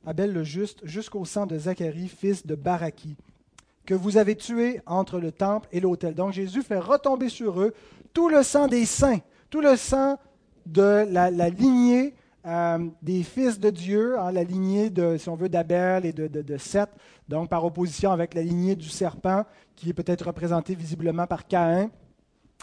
Abel le juste, jusqu'au sang de Zacharie, fils de Baraki, que vous avez tué entre le temple et l'autel. Donc Jésus fait retomber sur eux tout le sang des saints, tout le sang de la, lignée euh, des fils de Dieu, hein, la lignée, de, si on veut, d'Abel et de, de, Seth, donc par opposition avec la lignée du serpent, qui est peut-être représentée visiblement par Caïn.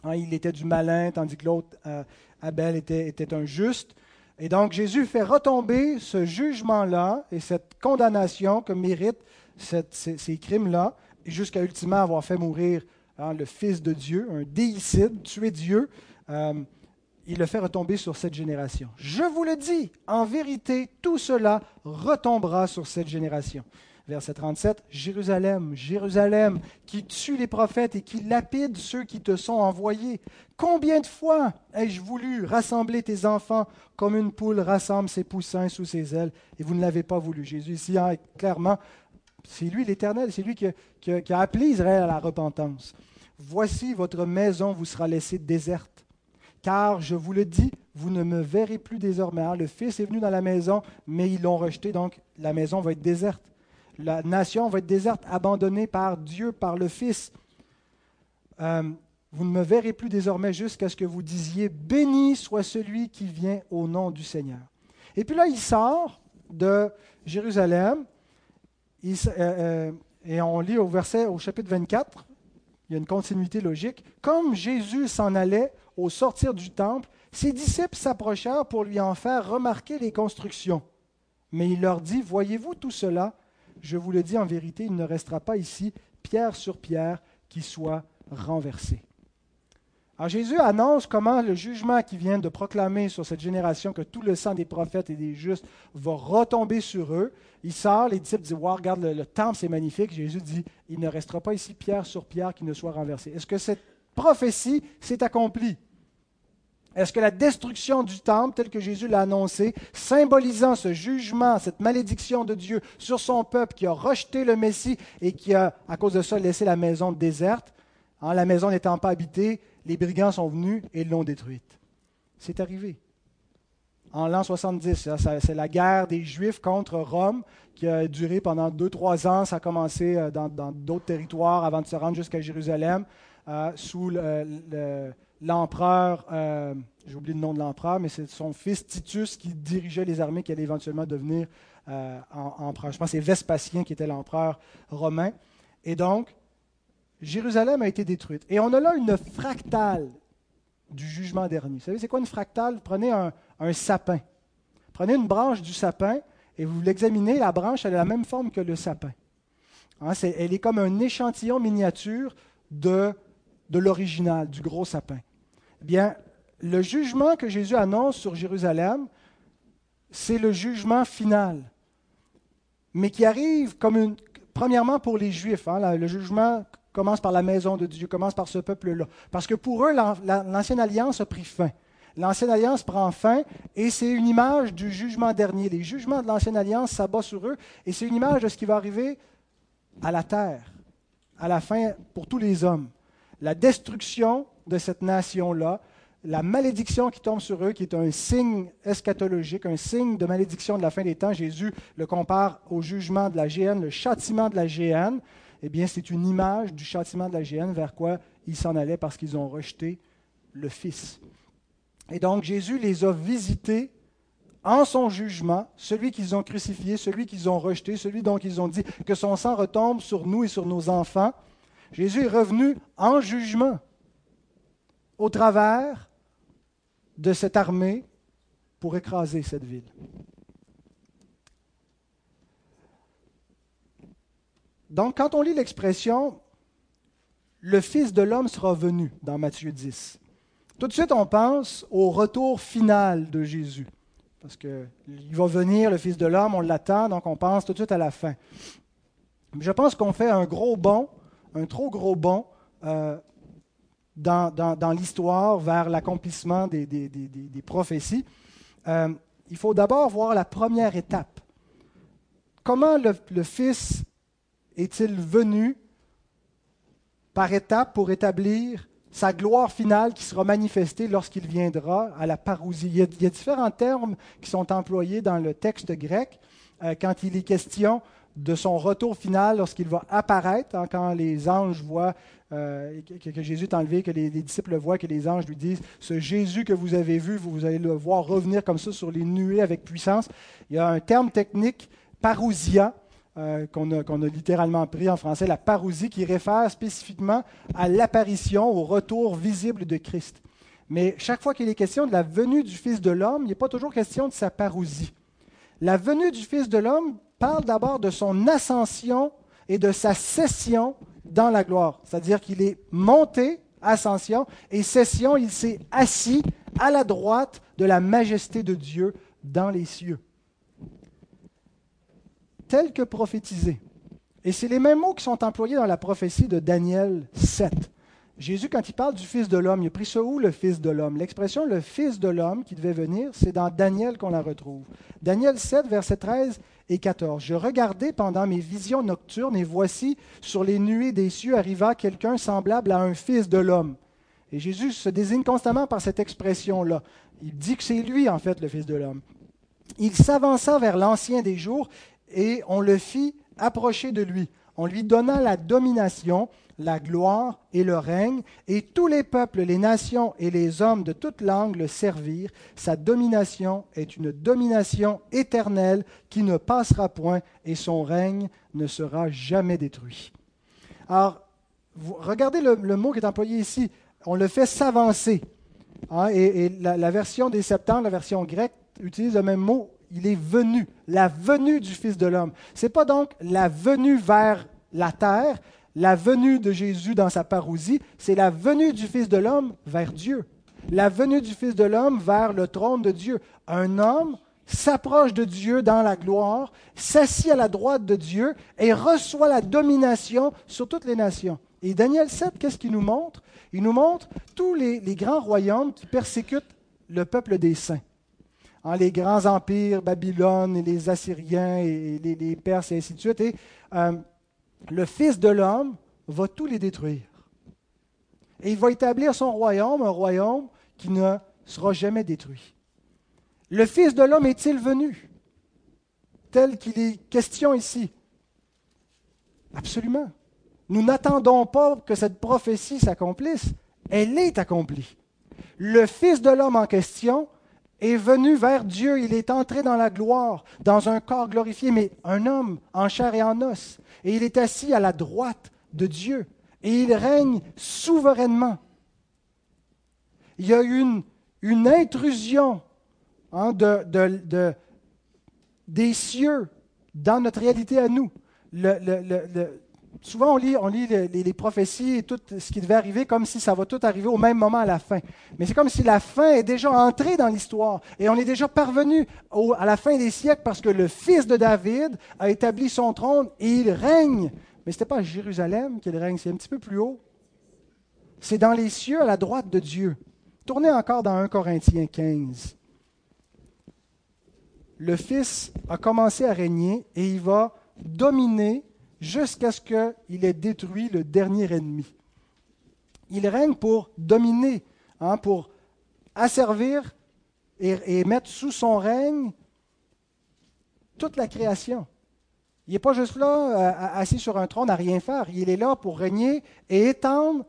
Hein, il était du malin, tandis que l'autre, euh, Abel, était un juste. Et donc Jésus fait retomber ce jugement-là et cette condamnation que méritent ces, crimes-là, jusqu'à ultimement avoir fait mourir hein, le Fils de Dieu, un déicide, tuer Dieu. Euh, il le fait retomber sur cette génération. Je vous le dis, en vérité, tout cela retombera sur cette génération. Verset 37, Jérusalem, Jérusalem, qui tue les prophètes et qui lapide ceux qui te sont envoyés. Combien de fois ai-je voulu rassembler tes enfants comme une poule rassemble ses poussins sous ses ailes, et vous ne l'avez pas voulu? Jésus ici, hein, clairement, c'est lui l'Éternel, c'est lui qui a appelé Israël à la repentance. Voici votre maison vous sera laissée déserte car je vous le dis, vous ne me verrez plus désormais. Hein, le Fils est venu dans la maison, mais ils l'ont rejeté, donc la maison va être déserte. La nation va être déserte, abandonnée par Dieu, par le Fils. Euh, vous ne me verrez plus désormais jusqu'à ce que vous disiez, béni soit celui qui vient au nom du Seigneur. Et puis là, il sort de Jérusalem, euh, euh, et on lit au verset, au chapitre 24, il y a une continuité logique. Comme Jésus s'en allait au sortir du temple, ses disciples s'approchèrent pour lui en faire remarquer les constructions. Mais il leur dit, Voyez-vous tout cela? Je vous le dis en vérité, il ne restera pas ici pierre sur pierre qui soit renversée. Alors Jésus annonce comment le jugement qui vient de proclamer sur cette génération que tout le sang des prophètes et des justes va retomber sur eux. Il sort, les disciples disent Wow, regarde, le, le temple, c'est magnifique. Jésus dit Il ne restera pas ici pierre sur pierre qui ne soit renversée. Est-ce que cette prophétie s'est accomplie? Est-ce que la destruction du temple, tel que Jésus l'a annoncé, symbolisant ce jugement, cette malédiction de Dieu sur son peuple qui a rejeté le Messie et qui a, à cause de ça, laissé la maison déserte, en la maison n'étant pas habitée, les brigands sont venus et l'ont détruite. C'est arrivé. En l'an 70, c'est la guerre des Juifs contre Rome qui a duré pendant deux, trois ans. Ça a commencé euh, dans d'autres territoires avant de se rendre jusqu'à Jérusalem, euh, sous le l'empereur, euh, j'ai oublié le nom de l'empereur, mais c'est son fils Titus qui dirigeait les armées qui allaient éventuellement devenir empereur. Je pense que c'est Vespasien qui était l'empereur romain. Et donc, Jérusalem a été détruite. Et on a là une fractale du jugement dernier. Vous savez, c'est quoi une fractale? Prenez un, sapin. Prenez une branche du sapin et vous l'examinez. La branche, elle a la même forme que le sapin. Hein, elle est comme un échantillon miniature de de l'original, du gros sapin. Eh bien, le jugement que Jésus annonce sur Jérusalem, c'est le jugement final, mais qui arrive comme une, premièrement pour les Juifs. Hein, le jugement commence par la maison de Dieu, commence par ce peuple-là. Parce que pour eux, l'ancienne alliance a pris fin. L'ancienne alliance prend fin et c'est une image du jugement dernier. Les jugements de l'ancienne alliance s'abattent sur eux et c'est une image de ce qui va arriver à la terre, à la fin pour tous les hommes la destruction de cette nation-là, la malédiction qui tombe sur eux, qui est un signe eschatologique, un signe de malédiction de la fin des temps. Jésus le compare au jugement de la géhenne, le châtiment de la géhenne. Eh bien, c'est une image du châtiment de la géhenne vers quoi ils s'en allaient parce qu'ils ont rejeté le Fils. Et donc, Jésus les a visités en son jugement, celui qu'ils ont crucifié, celui qu'ils ont rejeté, celui dont ils ont dit que son sang retombe sur nous et sur nos enfants. Jésus est revenu en jugement au travers de cette armée pour écraser cette ville. Donc, quand on lit l'expression le Fils de l'homme sera venu dans Matthieu 10, tout de suite on pense au retour final de Jésus. Parce qu'il va venir, le Fils de l'homme, on l'attend, donc on pense tout de suite à la fin. Je pense qu'on fait un gros bond, un trop gros bond euh, dans, l'histoire vers l'accomplissement des, prophéties. Euh, il faut d'abord voir la première étape. Comment le, le Fils est-il venu par étapes pour établir sa gloire finale qui sera manifestée lorsqu'il viendra à la parousie? Il y, a, différents termes qui sont employés dans le texte grec euh, quand il est question de son retour final lorsqu'il va apparaître, hein, quand les anges voient euh, que, Jésus est enlevé, que les, disciples le voient, que les anges lui disent, ce Jésus que vous avez vu, vous, allez le voir revenir comme ça sur les nuées avec puissance. Il y a un terme technique, parousia, euh, qu'on a, littéralement pris en français, la parousie, qui réfère spécifiquement à l'apparition, au retour visible de Christ. Mais chaque fois qu'il est question de la venue du Fils de l'homme, il n'est pas toujours question de sa parousie. La venue du Fils de l'homme parle d'abord de son ascension et de sa cession dans la gloire. C'est-à-dire qu'il est monté, ascension, et cession, il s'est assis à la droite de la majesté de Dieu dans les cieux tel que prophétisé. Et c'est les mêmes mots qui sont employés dans la prophétie de Daniel 7. Jésus, quand il parle du Fils de l'homme, il a pris ça où le Fils de l'homme L'expression le Fils de l'homme qui devait venir, c'est dans Daniel qu'on la retrouve. Daniel 7, versets 13 et 14. Je regardais pendant mes visions nocturnes et voici sur les nuées des cieux arriva quelqu'un semblable à un Fils de l'homme. Et Jésus se désigne constamment par cette expression-là. Il dit que c'est lui, en fait, le Fils de l'homme. Il s'avança vers l'ancien des jours et on le fit approcher de lui. On lui donna la domination, la gloire et le règne, et tous les peuples, les nations et les hommes de toute langue le servirent. Sa domination est une domination éternelle qui ne passera point, et son règne ne sera jamais détruit. Alors, regardez le, mot qui est employé ici. On le fait s'avancer. Hein, et, la, la, version des septembre, la version grecque, utilise le même mot il est venu, la venue du Fils de l'homme. Ce n'est pas donc la venue vers la terre, la venue de Jésus dans sa parousie, c'est la venue du Fils de l'homme vers Dieu. La venue du Fils de l'homme vers le trône de Dieu. Un homme s'approche de Dieu dans la gloire, s'assit à la droite de Dieu et reçoit la domination sur toutes les nations. Et Daniel 7, qu'est-ce qu'il nous montre? Il nous montre tous les, les grands royaumes qui persécutent le peuple des saints les grands empires, Babylone, et les Assyriens, et les, Perses, et ainsi de suite. Et euh, le Fils de l'homme va tous les détruire. Et il va établir son royaume, un royaume qui ne sera jamais détruit. Le Fils de l'homme est-il venu tel qu'il est question ici? Absolument. Nous n'attendons pas que cette prophétie s'accomplisse. Elle est accomplie. Le Fils de l'homme en question est venu vers Dieu, il est entré dans la gloire, dans un corps glorifié, mais un homme en chair et en os. Et il est assis à la droite de Dieu, et il règne souverainement. Il y a une, une intrusion hein, de, de, des cieux dans notre réalité à nous. Souvent on lit, les, prophéties et tout ce qui devait arriver comme si ça va tout arriver au même moment à la fin. Mais c'est comme si la fin est déjà entrée dans l'histoire et on est déjà parvenu à la fin des siècles parce que le fils de David a établi son trône et il règne. Mais ce n'était pas à Jérusalem qu'il règne, c'est un petit peu plus haut. C'est dans les cieux à la droite de Dieu. Tournez encore dans 1 Corinthiens 15. Le Fils a commencé à régner et il va dominer jusqu'à ce qu'il ait détruit le dernier ennemi. Il règne pour dominer, hein, pour asservir et, et mettre sous son règne toute la création. Il n'est pas juste là, euh, assis sur un trône à rien faire. Il est là pour régner et étendre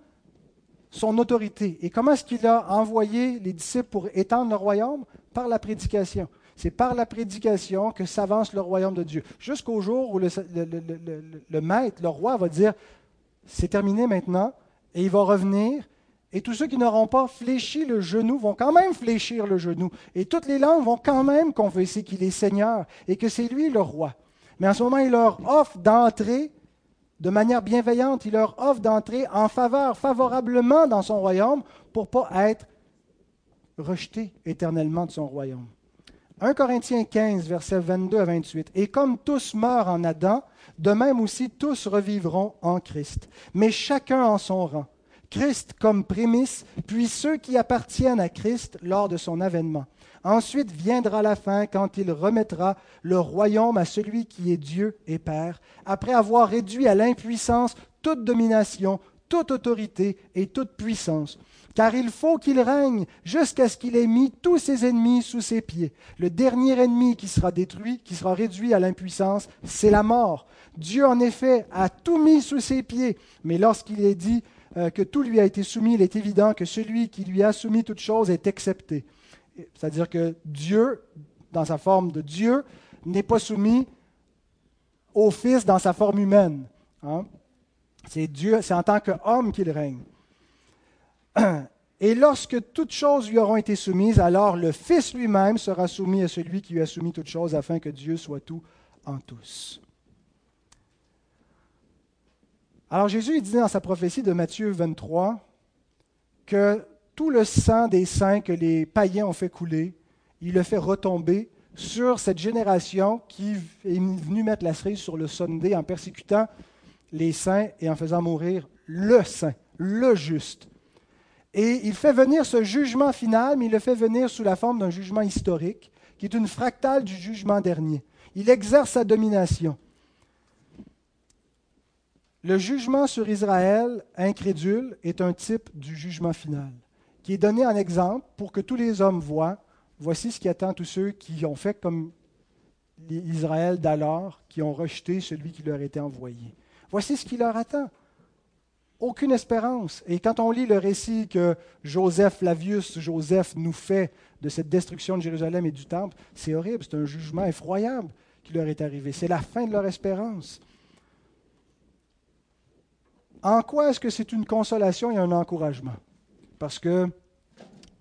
son autorité. Et comment est-ce qu'il a envoyé les disciples pour étendre le royaume? Par la prédication. C'est par la prédication que s'avance le royaume de Dieu. Jusqu'au jour où le, maître, le roi, va dire, c'est terminé maintenant, et il va revenir, et tous ceux qui n'auront pas fléchi le genou vont quand même fléchir le genou. Et toutes les langues vont quand même confesser qu'il est Seigneur et que c'est lui le roi. Mais en ce moment, il leur offre d'entrer de manière bienveillante, il leur offre d'entrer en faveur, favorablement dans son royaume pour ne pas être rejeté éternellement de son royaume. 1 Corinthiens 15, versets 22 à 28. Et comme tous meurent en Adam, de même aussi tous revivront en Christ, mais chacun en son rang. Christ comme prémisse, puis ceux qui appartiennent à Christ lors de son avènement. Ensuite viendra la fin quand il remettra le royaume à celui qui est Dieu et Père, après avoir réduit à l'impuissance toute domination, toute autorité et toute puissance. Car il faut qu'il règne jusqu'à ce qu'il ait mis tous ses ennemis sous ses pieds. Le dernier ennemi qui sera détruit, qui sera réduit à l'impuissance, c'est la mort. Dieu, en effet, a tout mis sous ses pieds, mais lorsqu'il est dit euh, que tout lui a été soumis, il est évident que celui qui lui a soumis toute chose est accepté. C'est-à-dire que Dieu, dans sa forme de Dieu, n'est pas soumis au Fils dans sa forme humaine. Hein. C'est Dieu, c'est en tant qu'homme qu'il règne. Et lorsque toutes choses lui auront été soumises, alors le Fils lui-même sera soumis à celui qui lui a soumis toutes choses, afin que Dieu soit tout en tous. Alors Jésus dit dans sa prophétie de Matthieu 23 que tout le sang des saints que les païens ont fait couler, il le fait retomber sur cette génération qui est venue mettre la cerise sur le sondé en persécutant les saints et en faisant mourir le saint, le juste. Et il fait venir ce jugement final, mais il le fait venir sous la forme d'un jugement historique, qui est une fractale du jugement dernier. Il exerce sa domination. Le jugement sur Israël incrédule est un type du jugement final qui est donné en exemple pour que tous les hommes voient, voici ce qui attend tous ceux qui ont fait comme Israël d'alors, qui ont rejeté celui qui leur était envoyé. Voici ce qui leur attend. Aucune espérance. Et quand on lit le récit que Joseph Flavius Joseph nous fait de cette destruction de Jérusalem et du temple, c'est horrible, c'est un jugement effroyable qui leur est arrivé. C'est la fin de leur espérance. En quoi est-ce que c'est une consolation et un encouragement? Parce que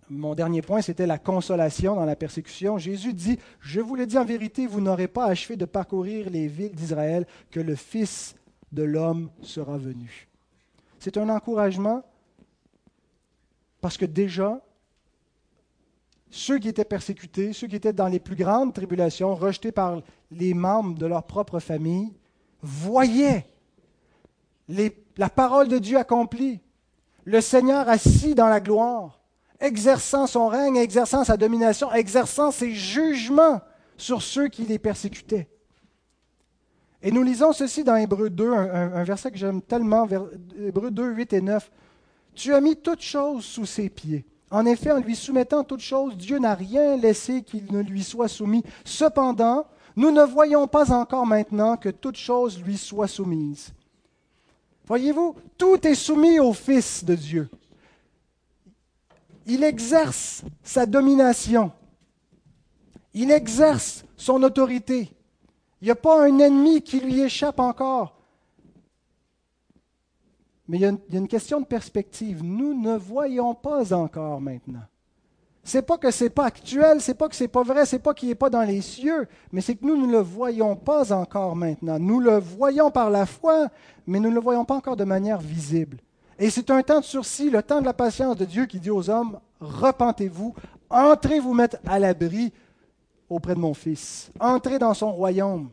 mon dernier point, c'était la consolation dans la persécution. Jésus dit, je vous le dis en vérité, vous n'aurez pas achevé de parcourir les villes d'Israël que le Fils de l'homme sera venu. C'est un encouragement parce que déjà, ceux qui étaient persécutés, ceux qui étaient dans les plus grandes tribulations, rejetés par les membres de leur propre famille, voyaient la parole de Dieu accomplie le Seigneur assis dans la gloire, exerçant son règne, exerçant sa domination, exerçant ses jugements sur ceux qui les persécutaient. Et nous lisons ceci dans Hébreu 2, un, verset que j'aime tellement, Hébreu 2, 8 et 9. Tu as mis toutes choses sous ses pieds. En effet, en lui soumettant toutes choses, Dieu n'a rien laissé qu'il ne lui soit soumis. Cependant, nous ne voyons pas encore maintenant que toutes choses lui soient soumises. Voyez-vous, tout est soumis au Fils de Dieu. Il exerce sa domination. Il exerce son autorité. Il n'y a pas un ennemi qui lui échappe encore. Mais il y, a une, question de perspective. Nous ne voyons pas encore maintenant. C'est pas que c'est pas actuel, c'est pas que c'est pas vrai, c'est pas qu'il n'est pas dans les cieux, mais c'est que nous ne le voyons pas encore maintenant. Nous le voyons par la foi, mais nous ne le voyons pas encore de manière visible. Et c'est un temps de sursis, le temps de la patience de Dieu qui dit aux hommes, repentez-vous, entrez vous mettre à l'abri auprès de mon Fils, entrez dans son royaume.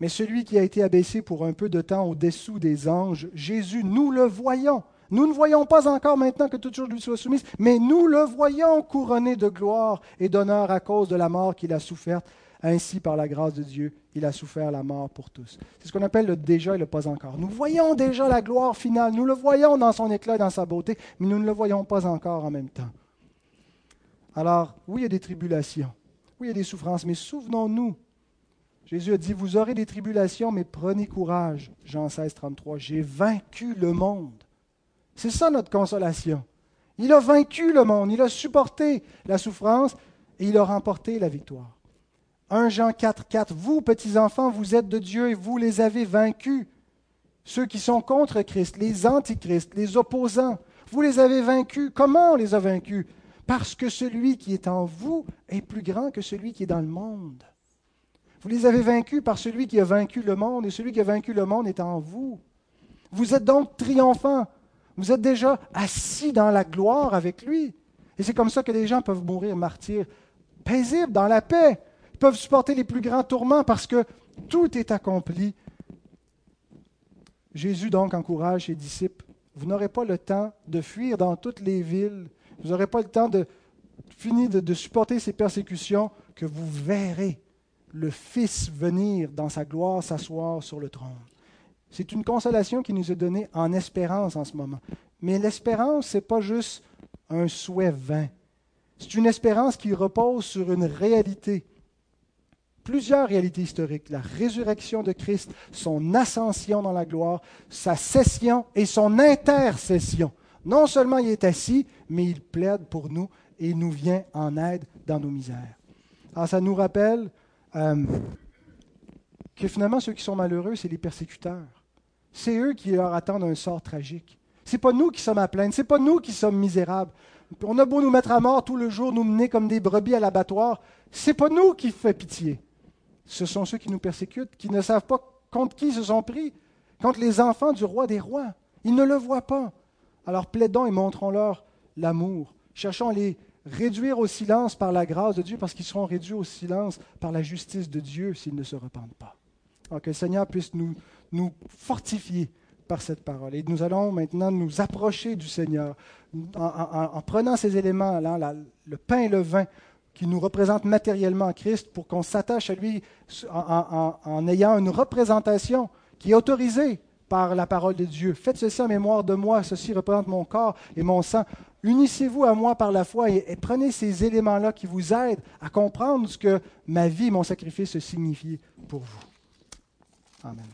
Mais celui qui a été abaissé pour un peu de temps au-dessous des anges, Jésus, nous le voyons. Nous ne voyons pas encore maintenant que toute chose lui soit soumise, mais nous le voyons couronné de gloire et d'honneur à cause de la mort qu'il a soufferte, Ainsi, par la grâce de Dieu, il a souffert la mort pour tous. C'est ce qu'on appelle le déjà et le pas encore. Nous voyons déjà la gloire finale, nous le voyons dans son éclat et dans sa beauté, mais nous ne le voyons pas encore en même temps. Alors, oui, il y a des tribulations, oui, il y a des souffrances, mais souvenons-nous, Jésus a dit, vous aurez des tribulations, mais prenez courage. Jean 16, 33, j'ai vaincu le monde. C'est ça notre consolation. Il a vaincu le monde, il a supporté la souffrance et il a remporté la victoire. 1 Jean 4, 4, vous, petits-enfants, vous êtes de Dieu et vous les avez vaincus. Ceux qui sont contre Christ, les antichrists, les opposants, vous les avez vaincus. Comment on les a vaincus? Parce que celui qui est en vous est plus grand que celui qui est dans le monde. Vous les avez vaincus par celui qui a vaincu le monde, et celui qui a vaincu le monde est en vous. Vous êtes donc triomphants. Vous êtes déjà assis dans la gloire avec lui. Et c'est comme ça que les gens peuvent mourir martyrs, paisibles, dans la paix. Ils peuvent supporter les plus grands tourments parce que tout est accompli. Jésus donc encourage ses disciples. Vous n'aurez pas le temps de fuir dans toutes les villes. Vous n'aurez pas le temps de finir de, supporter ces persécutions que vous verrez le Fils venir dans sa gloire s'asseoir sur le trône. C'est une consolation qui nous est donnée en espérance en ce moment. Mais l'espérance, ce n'est pas juste un souhait vain. C'est une espérance qui repose sur une réalité. Plusieurs réalités historiques. La résurrection de Christ, son ascension dans la gloire, sa cession et son intercession. Non seulement il est assis, mais il plaide pour nous et nous vient en aide dans nos misères. Alors ça nous rappelle euh, que finalement, ceux qui sont malheureux, c'est les persécuteurs. C'est eux qui leur attendent un sort tragique. Ce n'est pas nous qui sommes à plaindre, ce n'est pas nous qui sommes misérables. On a beau nous mettre à mort tout le jour, nous mener comme des brebis à l'abattoir, ce n'est pas nous qui fait pitié. Ce sont ceux qui nous persécutent, qui ne savent pas contre qui ils se sont pris, contre les enfants du roi des rois. Ils ne le voient pas. Alors plaidons et montrons-leur l'amour. Cherchons à les réduire au silence par la grâce de Dieu, parce qu'ils seront réduits au silence par la justice de Dieu s'ils ne se repentent pas. Alors que le Seigneur puisse nous, nous fortifier par cette parole. Et nous allons maintenant nous approcher du Seigneur en, prenant ces éléments, là, le pain et le vin, qui nous représentent matériellement Christ, pour qu'on s'attache à lui en, en ayant une représentation qui est autorisée par la parole de Dieu. Faites ceci en mémoire de moi, ceci représente mon corps et mon sang. Unissez-vous à moi par la foi et, prenez ces éléments-là qui vous aident à comprendre ce que ma vie, mon sacrifice signifie pour vous. Amen.